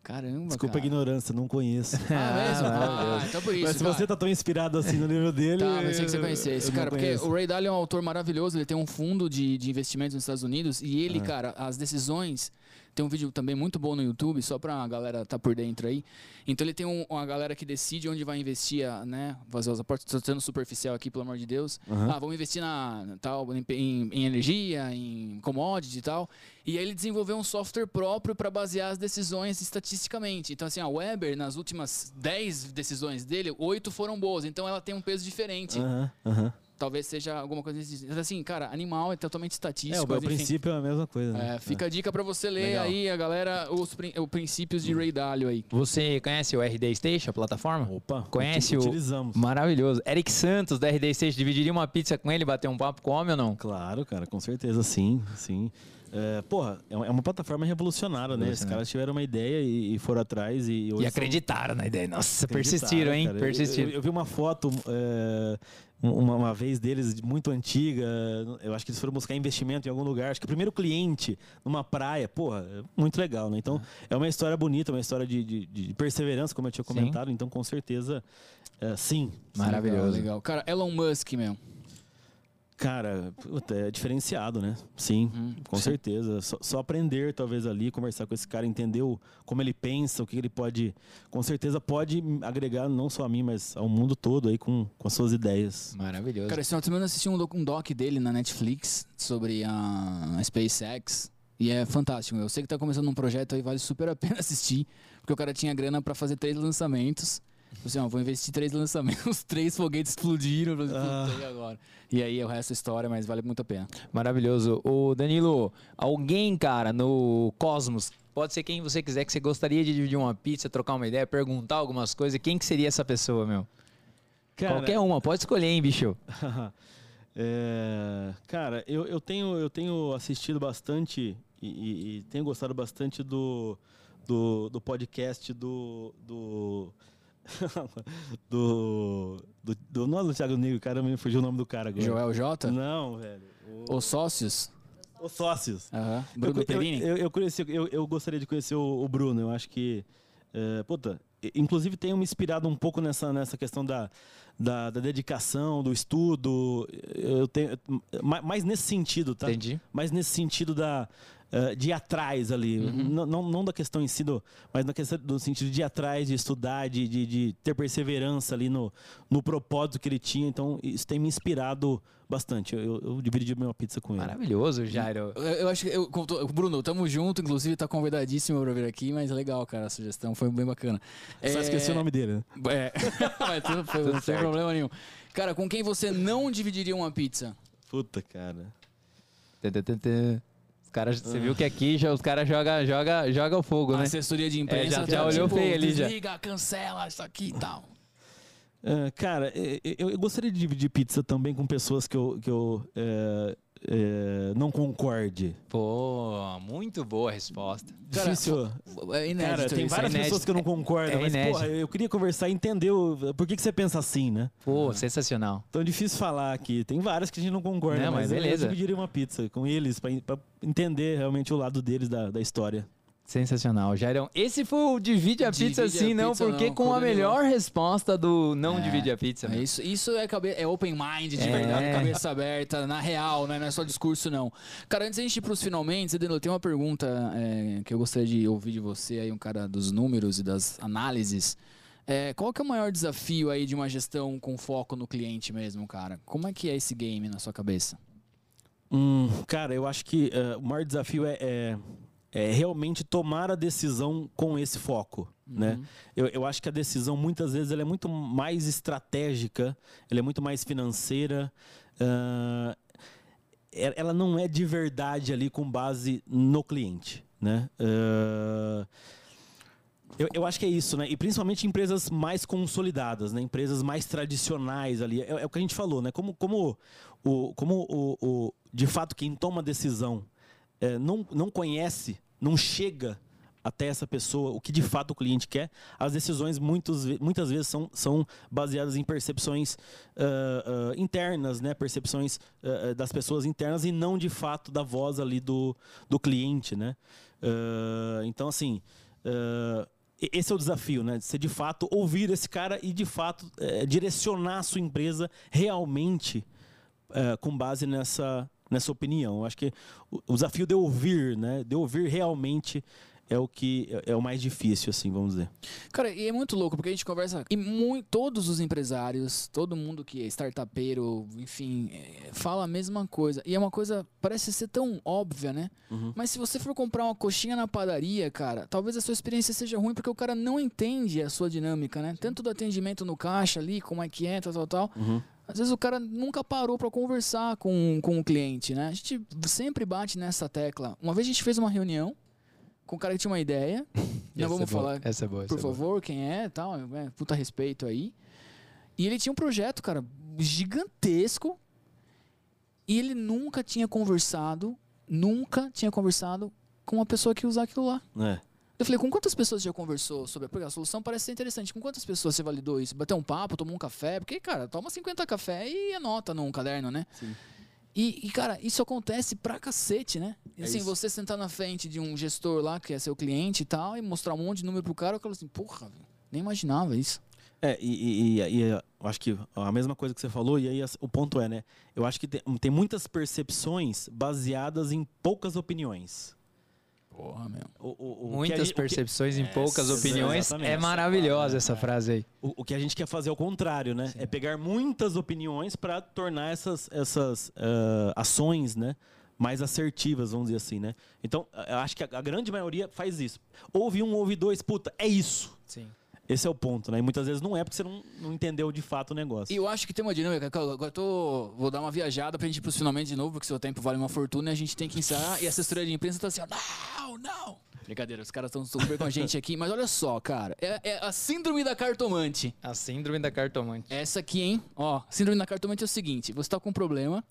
Caramba, Desculpa a cara. ignorância, não conheço. Ah, mesmo? maravilhoso. Ah, então por isso, Mas se cara. você tá tão inspirado assim no livro dele. Tá, pensei que você conhecesse. Cara, porque o Ray Dalio é um autor maravilhoso, ele tem um fundo de, de investimentos nos Estados Unidos e Ah. ele, cara, as decisões. Tem um vídeo também muito bom no YouTube, só pra galera tá por dentro aí. Então ele tem um- uma galera que decide onde vai investir, a, né? Fazer os aportes. Tô sendo superficial aqui, pelo amor de Deus. Aham. Ah, vamos investir na tal, em, em- em energia, em commodity e tal. E aí ele desenvolveu um software próprio para basear as decisões estatisticamente. Então, assim, a Weber, nas últimas 10 decisões dele, 8 foram boas. Então ela tem um peso diferente. Aham, aham. Talvez seja alguma coisa desse Mas, assim, cara, animal é totalmente É, estatístico. o, o mas, enfim. princípio é a mesma coisa. né? É, fica a dica pra você ler Legal. aí, a galera, os, prin- os princípios de Ray Dalio aí. Você conhece o RD Station, a plataforma? Opa, Conhece uti- o- Utilizamos. Maravilhoso. Eric Santos, da RD Station, dividiria uma pizza com ele, bater um papo com o homem ou não? Claro, cara, com certeza, sim, sim. É, porra, é uma é uma plataforma revolucionária, né? Esses Revolucionária. caras tiveram uma ideia e, e foram atrás e... hoje E são- acreditaram na ideia. Nossa, acreditaram, persistiram, hein? cara. Eu- Persistiram. Eu, eu vi uma foto é, uma, uma vez deles, de muito antiga. Eu acho que eles foram buscar investimento em algum lugar. Acho que o primeiro cliente numa praia, porra, é muito legal, né? Então, é uma história bonita, uma história de, de- de perseverança, como eu tinha Sim. comentado. Então, com certeza, é, sim. Maravilhoso. Legal, legal. Cara, Elon Musk, meu. Cara, é diferenciado, né? Sim, Uhum, com sim. certeza. Só, só aprender, talvez, ali, conversar com esse cara, entender o- como ele pensa, o que ele pode. Com certeza pode agregar não só a mim, mas ao mundo todo aí com, com as suas ideias. Maravilhoso. Cara, esse final de semana eu assisti um doc, um doc dele na Netflix sobre a SpaceX. E é fantástico. Eu sei que tá começando um projeto aí, vale super a pena assistir. Porque o cara tinha grana pra fazer três lançamentos. Assim, ó, vou investir três lançamentos, os três foguetes explodiram. Falei, Ah. "Puta, e agora? E aí o resto é história, mas vale muito a pena. Maravilhoso. O Danilo, alguém, cara, no Cosmos, pode ser quem você quiser, que você gostaria de dividir uma pizza, trocar uma ideia, perguntar algumas coisas, quem que seria essa pessoa, meu? Qualquer uma, pode escolher, hein, bicho? É, cara, eu, eu, tenho, eu tenho assistido bastante e, e- e tenho gostado bastante do, do, do podcast do. do do, do, do. Não é do Thiago Negro, cara, me fugiu o nome do cara agora. Joel J? Não, velho. O- Os sócios? Os sócios. Aham. Eu, Bruno eu, Perini? eu, eu conheci, eu, eu gostaria de conhecer o, o Bruno. Eu acho que. é, puta, inclusive tenho me inspirado um pouco nessa, nessa questão da, da, da dedicação, do estudo. Eu tenho, ma- mais nesse sentido, tá? Entendi. mais nesse sentido da eh, de ir atrás ali, Uhum. não, não, não da questão em si, do, mas na questão do sentido de ir atrás, de estudar, de, de, de ter perseverança ali no, no propósito que ele tinha. Então isso tem me inspirado bastante. Eu, eu, eu dividiria minha pizza com ele. Maravilhoso, Jairo. Eu, eu acho que. Eu, Bruno, tamo junto, inclusive tá convidadíssimo pra vir aqui, mas legal, cara, a sugestão foi bem bacana. Só É, esqueci o nome dele. né? É, mas tudo, foi, Tudo não tem certo. problema nenhum. Cara, com quem você não dividiria uma pizza? Puta, cara. Tã. Os caras, você viu que aqui já, os caras jogam joga, joga o fogo, A né? assessoria de imprensa já- tá, já olhou tipo, feio ali, já. Desliga, cancela isso aqui e tal. Eh, cara, eh, eu, eu gostaria de dividir pizza também com pessoas que eu, que eu eh, eh, não concorde. Pô, muito boa a resposta. Cara, Difícil. É inédito Cara, tem várias é pessoas que eu não concordo, É mas inédito. porra, eu queria conversar e entender o, por que, que você pensa assim, né? Pô, sensacional. Então é difícil falar aqui. Tem várias que a gente não concorda, Não, mas mas eu- beleza. eu dividiria uma pizza com eles pra entender realmente o lado deles da, da história. Sensacional, Jairão. Esse foi o Divide a Divide Pizza a sim, não, Pizza, porque não, com a melhor resposta do Não Divide a Pizza. É meu. isso, isso é, cabe... é open mind de É. verdade, cabeça aberta, na real, né? Não é só discurso, não. Cara, antes da gente ir pros finalmente, Danilo, tem uma pergunta é, que eu gostaria de ouvir de você aí, um cara dos números e das análises. É, qual que é o maior desafio aí de uma gestão com foco no cliente mesmo, cara? Como é que é esse game na sua cabeça? Hum, cara, eu acho que eh, o maior desafio é, é- realmente tomar a decisão com esse foco. Né? Eu, eu acho que a decisão, muitas vezes, ela é muito mais estratégica, ela é muito mais financeira. e- ela não é de verdade ali com base no cliente. Né? Ah, eu, eu acho que é isso, né? E principalmente empresas mais consolidadas, né? Empresas mais tradicionais ali. É, é o que a gente falou, né? Como, como, o, como o, o- de fato quem toma a decisão é, não, não conhece, não chega até essa pessoa o que de fato o cliente quer, as decisões muitos, muitas vezes são, são baseadas em percepções ah, ah, internas, né? Percepções ah, das pessoas internas e não de fato da voz ali do, do cliente, né? Então, assim, esse é o desafio, né? Você de fato ouvir esse cara e de fato eh, direcionar a sua empresa realmente eh, com base nessa, nessa opinião. Eu acho que o, o desafio de ouvir, né? De ouvir realmente é o que é, é o mais difícil, assim, vamos dizer. Cara, e é muito louco, porque a gente conversa. E mui- todos os empresários, todo mundo que é startupeiro, enfim, é, fala a mesma coisa. E é uma coisa, parece ser tão óbvia, né? Mas se você for comprar uma coxinha na padaria, cara, talvez a sua experiência seja ruim porque o cara não entende a sua dinâmica, né? Tanto do atendimento no caixa ali, como é que é, tal, tal, tal. Às vezes o cara nunca parou pra conversar com, com o cliente, né? A gente sempre bate nessa tecla. Uma vez a gente fez uma reunião com um cara que tinha uma ideia. Não Essa vamos é boa, falar Essa é boa. essa por é boa. favor, quem é tal, é, puta respeito aí. E ele tinha um projeto, cara, gigantesco. E ele nunca tinha conversado, nunca tinha conversado com uma pessoa que usar aquilo lá. É. Eu falei, com quantas pessoas você já conversou sobre porque a solução? Parece ser interessante. Com quantas pessoas você validou isso? Bateu um papo, tomou um café? Porque, cara, toma 50 café e anota num caderno, né? Sim. E, e, cara, isso acontece pra cacete, né? É assim, isso. você sentar na frente de um gestor lá, que é seu cliente e tal, e mostrar um monte de número pro cara, o cara fala assim, porra, velho, nem imaginava isso. É, e, e- e- eu acho que a mesma coisa que você falou, e aí o ponto é, né? Eu acho que tem, tem muitas percepções baseadas em poucas opiniões. Porra, meu. O- o- o que a Muitas gente- o que- percepções em poucas Essa, opiniões. É maravilhosa essa frase aí. O, o que a gente quer fazer é o contrário, né? É pegar muitas opiniões para tornar essas, essas ah, ações, né? Mais assertivas, vamos dizer assim, né? Então, eu acho que a, a grande maioria faz isso. Ouve um, ouve dois, puta, é isso. Sim. Esse é o ponto, né? E muitas vezes não é porque você não, não entendeu de fato o negócio. E eu acho que tem uma dinâmica, que eu agora tô, vou dar uma viajada pra gente ir pros finalmente de novo, porque seu tempo vale uma fortuna e a gente tem que encerrar. E a assessoria de imprensa tá assim, ó, não, não. Brincadeira, os caras estão super com a gente aqui, mas olha só, cara, é, é a síndrome da cartomante. A síndrome da cartomante. Essa aqui, hein? Ó, síndrome da cartomante é o seguinte: você tá com um problema.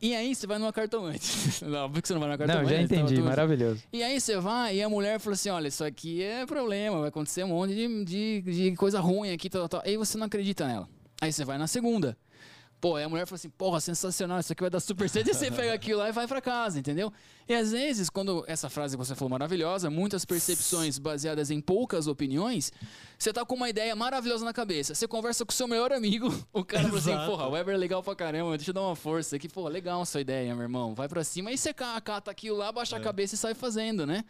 E aí você vai numa cartomante. Não, por que você não vai numa cartomante? Não, já entendi. tudo- Maravilhoso. E aí você vai e a mulher fala assim: olha, isso aqui é problema, vai acontecer um monte de, de, de coisa ruim aqui, tal, tal, tal. Aí você não acredita nela. Aí você vai na segunda. Pô, aí a mulher fala assim, porra, sensacional, isso aqui vai dar super certo. E você pega aquilo lá e vai pra casa, entendeu? E às vezes, quando essa frase que você falou maravilhosa, muitas percepções baseadas em poucas opiniões, você tá com uma ideia maravilhosa na cabeça. Você conversa com o seu melhor amigo, o cara fala assim, Exato. porra, o Weber é legal pra caramba, deixa eu dar uma força aqui. Pô, legal essa ideia, meu irmão. Vai pra cima. Aí você ca- cata aquilo lá, baixa a cabeça e sai fazendo, né?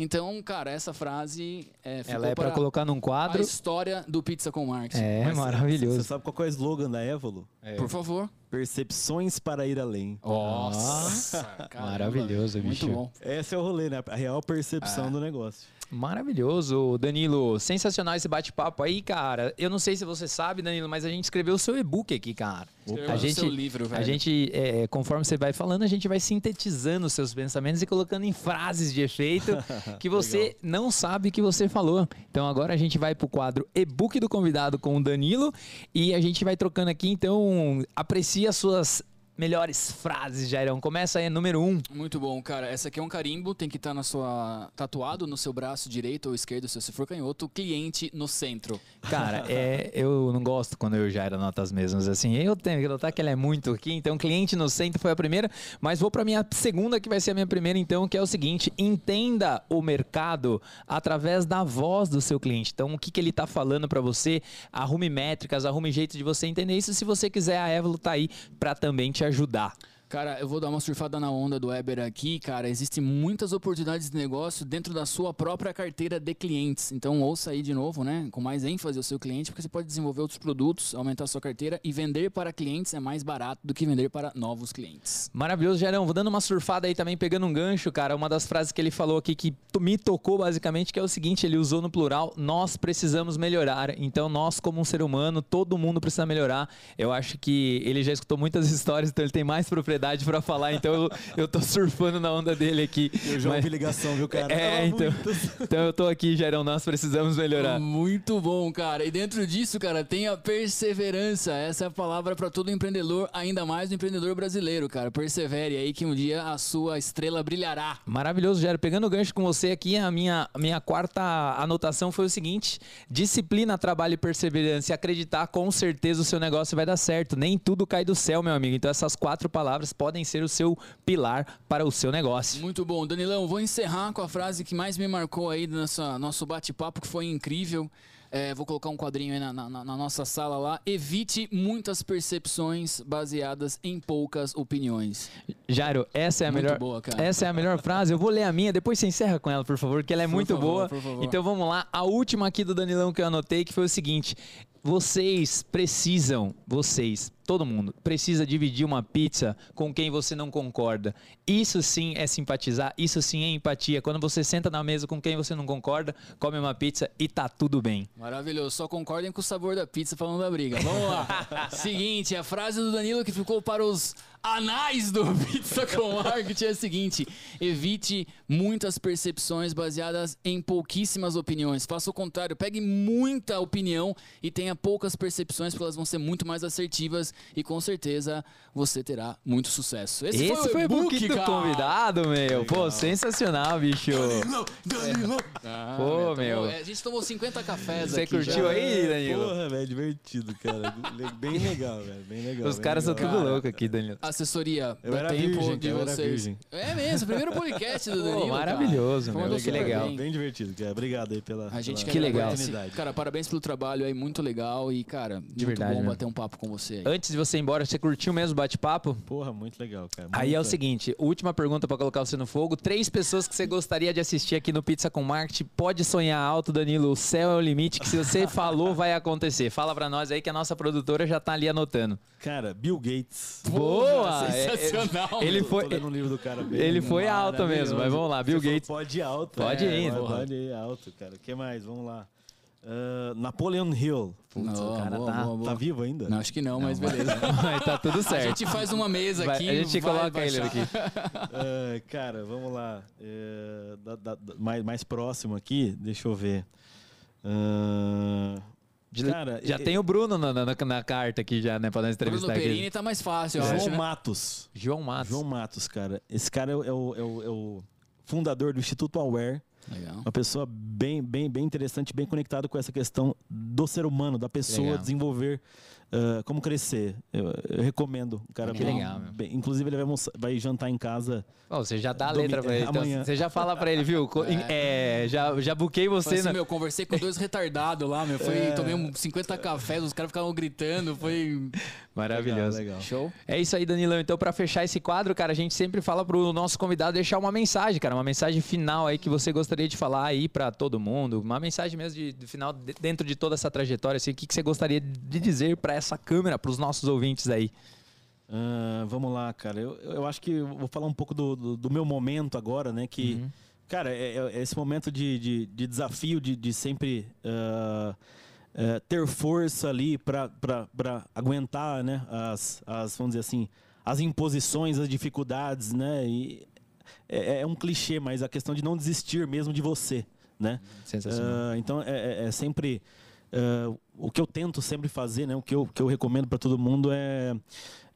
Então, cara, essa frase é, ficou Ela é pra para colocar num a quadro. história do Pizza com Marketing. É, Mas Você maravilhoso. sabe qual é o slogan da Évolo? Por favor. Percepções para ir além. Nossa, caramba, Maravilhoso, Muito bicho. bom. Esse é o rolê, né? A real percepção do negócio. Maravilhoso, Danilo. Sensacional esse bate-papo aí, cara. Eu não sei se você sabe, Danilo, mas a gente escreveu o seu e-book aqui, cara. Escreveu A o gente, seu livro, a velho. gente é, conforme você vai falando, a gente vai sintetizando os seus pensamentos e colocando em frases de efeito que você não sabe que você falou. Então agora a gente vai pro quadro e-book do convidado com o Danilo e a gente vai trocando aqui. Então aprecie as suas melhores frases, Jairão. Começa aí, número um. Muito bom, cara. Essa aqui é um carimbo, tem que estar na sua tatuado no seu braço direito ou esquerdo, se você for canhoto, cliente no centro. Cara, é, eu não gosto quando eu Jairo anota as mesmas assim. Eu tenho que notar que ela é muito aqui, então cliente no centro foi a primeira, mas vou para minha segunda que vai ser a minha primeira então, que é o seguinte: entenda o mercado através da voz do seu cliente. Então, o que, que ele está falando para você? Arrume métricas, arrume jeito de você entender isso. Se você quiser, a Evelo tá aí para também te ajudar. Cara, eu vou dar uma surfada na onda do Weber aqui, cara. Existem muitas oportunidades de negócio dentro da sua própria carteira de clientes. Então, ouça aí de novo, né? Com mais ênfase o seu cliente, porque você pode desenvolver outros produtos, aumentar a sua carteira e vender para clientes é mais barato do que vender para novos clientes. Maravilhoso, Gerão. Vou dando uma surfada aí também, pegando um gancho, cara. Uma das frases que ele falou aqui que me tocou basicamente, que é o seguinte: ele usou no plural, nós precisamos melhorar. Então, nós, como um ser humano, todo mundo precisa melhorar. Eu acho que ele já escutou muitas histórias, então ele tem mais propriedade propriedade para falar, então eu, eu tô surfando na onda dele aqui. Eu já mas... ouvi ligação, viu, cara? É, então, então eu tô aqui, Gerão, nós precisamos melhorar. Muito bom, cara. E dentro disso, cara, tem a perseverança. Essa é a palavra para todo empreendedor, ainda mais o empreendedor brasileiro, cara. Persevere aí que um dia a sua estrela brilhará. Maravilhoso, Gero. Pegando o gancho com você aqui, a minha, minha quarta anotação foi o seguinte: disciplina, trabalho e perseverança. E acreditar, com certeza o seu negócio vai dar certo. Nem tudo cai do céu, meu amigo. Então essas quatro palavras podem ser o seu pilar para o seu negócio. Muito bom. Danilão, vou encerrar com a frase que mais me marcou aí no nosso bate-papo, que foi incrível. É, vou colocar um quadrinho aí na, na, na, nossa sala lá. Evite muitas percepções baseadas em poucas opiniões. Jairo, essa é a muito melhor. Boa, essa é a melhor frase. Eu vou ler a minha, depois você encerra com ela, por favor, que ela é por muito favor, boa. Então vamos lá. A última aqui do Danilão que eu anotei, que foi o seguinte: vocês precisam, vocês, todo mundo, precisa dividir uma pizza com quem você não concorda. Isso sim é simpatizar, isso sim é empatia. Quando você senta na mesa com quem você não concorda, come uma pizza e tá tudo bem. Maravilhoso. Só concordem com o sabor da pizza falando da briga. Vamos lá. Seguinte, a frase do Danilo que ficou para os anais do Pizza com Marketing é a seguinte: evite muitas percepções baseadas em pouquíssimas opiniões. Faça o contrário, pegue muita opinião e tenha poucas percepções, porque elas vão ser muito mais assertivas e com certeza você terá muito sucesso. Esse, Esse foi, foi o book do convidado, meu. Legal. Pô, sensacional, bicho. Danilo, Danilo. Ah, Pô, meu. É, a gente tomou 50 cafés Você aqui. Você curtiu já. aí, Danilo? Porra, velho, divertido, cara. Bem legal, velho. Bem legal. Os bem caras legal. são tudo loucos aqui, Danilo assessoria eu dá tempo virgem, de vocês. É mesmo, primeiro podcast do Danilo. Oh, maravilhoso, meu, que legal. Bem, bem divertido, cara. Obrigado aí pela, a gente pela que legal. oportunidade. Cara, parabéns pelo trabalho aí, muito legal e, cara, de muito verdade, bom né? bater um papo com você aí. Antes de você ir embora, você curtiu mesmo o bate-papo? Porra, muito legal, cara. Muito aí é o seguinte, última pergunta para colocar você no fogo. Três pessoas que você gostaria de assistir aqui no Pizza com Marketing. Pode sonhar alto, Danilo. O céu é o limite, que se você falou, vai acontecer. Fala para nós aí que a nossa produtora já tá ali anotando. Cara, Bill Gates. Boa! É, sensacional. Ele foi, livro do cara bem, ele foi alto mesmo, mas vamos lá, Bill Gates. Pode ir alto. Pode é, ir, Pode ir alto, cara. O que mais? Vamos lá. Uh, Napoleon Hill. Putz, o cara boa, tá, boa, boa. tá vivo ainda? Não, acho que não, não mas beleza. Mas tá tudo certo. A gente faz uma mesa vai, aqui. A gente coloca ele aqui. Uh, cara, vamos lá. Uh, da, da, da, mais, mais próximo aqui, deixa eu ver. Uh, Cara, já e, tem o Bruno na, na, na, carta aqui já, né? Pra nós entrevistar Bruno Perini aqui. tá mais fácil, João acho, né? Matos. João Matos. João Matos, cara. Esse cara é o, é o, é o, é o fundador do Instituto Aware. Legal. Uma pessoa bem, bem, bem interessante, bem conectado com essa questão do ser humano, da pessoa Legal. desenvolver Uh, como crescer. Eu, eu, recomendo. O cara que bem, legal, meu. Bem, inclusive, ele vai, vai, jantar em casa. Oh, você já dá a letra pra ele. Então, você já fala pra ele, viu? É. É, já, já buquei você. Assim, na... meu, conversei com dois retardados lá, meu. Foi, é. Tomei uns 50 cafés, os caras ficavam gritando. Foi. Maravilhoso. Legal, legal. Show. É isso aí, Danilão. Então, pra fechar esse quadro, cara, a gente sempre fala pro nosso convidado deixar uma mensagem, cara. Uma mensagem final aí que você gostaria de falar aí pra todo mundo. Uma mensagem mesmo de, de final, de, dentro de toda essa trajetória. Assim, o que, que você gostaria de dizer pra essa câmera, pros nossos ouvintes aí? Uh, vamos lá, cara. Eu, eu acho que eu vou falar um pouco do, do, do meu momento agora, né? Que, uhum. cara, é, é, esse momento de, de, de desafio, de, de sempre uh, uh, ter força ali para aguentar, né? As, as, vamos dizer assim, as imposições, as dificuldades, né? E é, é um clichê, mas a questão de não desistir mesmo de você, né? Sensacional. então, é, é, é sempre uh, o que eu tento sempre fazer, né, o que eu, que eu recomendo para todo mundo é,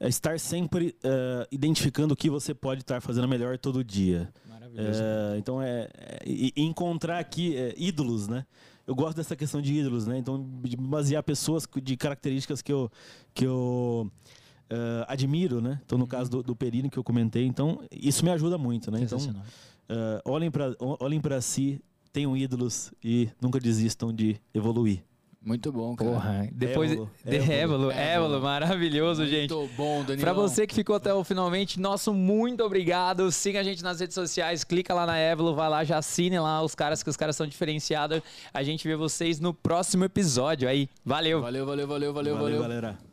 é estar sempre uh, identificando o que você pode estar fazendo melhor todo dia. Maravilhoso. Uh, então é, é encontrar aqui é, ídolos, né? Eu gosto dessa questão de ídolos, né? Então de basear pessoas de características que eu que eu admiro, né? Então no uhum. caso do, do Perino que eu comentei, então isso me ajuda muito, né? Então olhem para olhem para si, tenham ídolos e nunca desistam de evoluir. Muito bom, cara. Porra, depois Évolo, de Évolo, Évolo, maravilhoso, muito gente. Muito bom, Daniel. Pra você que ficou até o finalmente, nosso muito obrigado. Siga a gente nas redes sociais, clica lá na Évolo, vai lá, já assine lá os caras, que os caras são diferenciados. A gente vê vocês no próximo episódio aí. Valeu. Valeu, valeu, valeu, valeu, valeu. valeu. galera.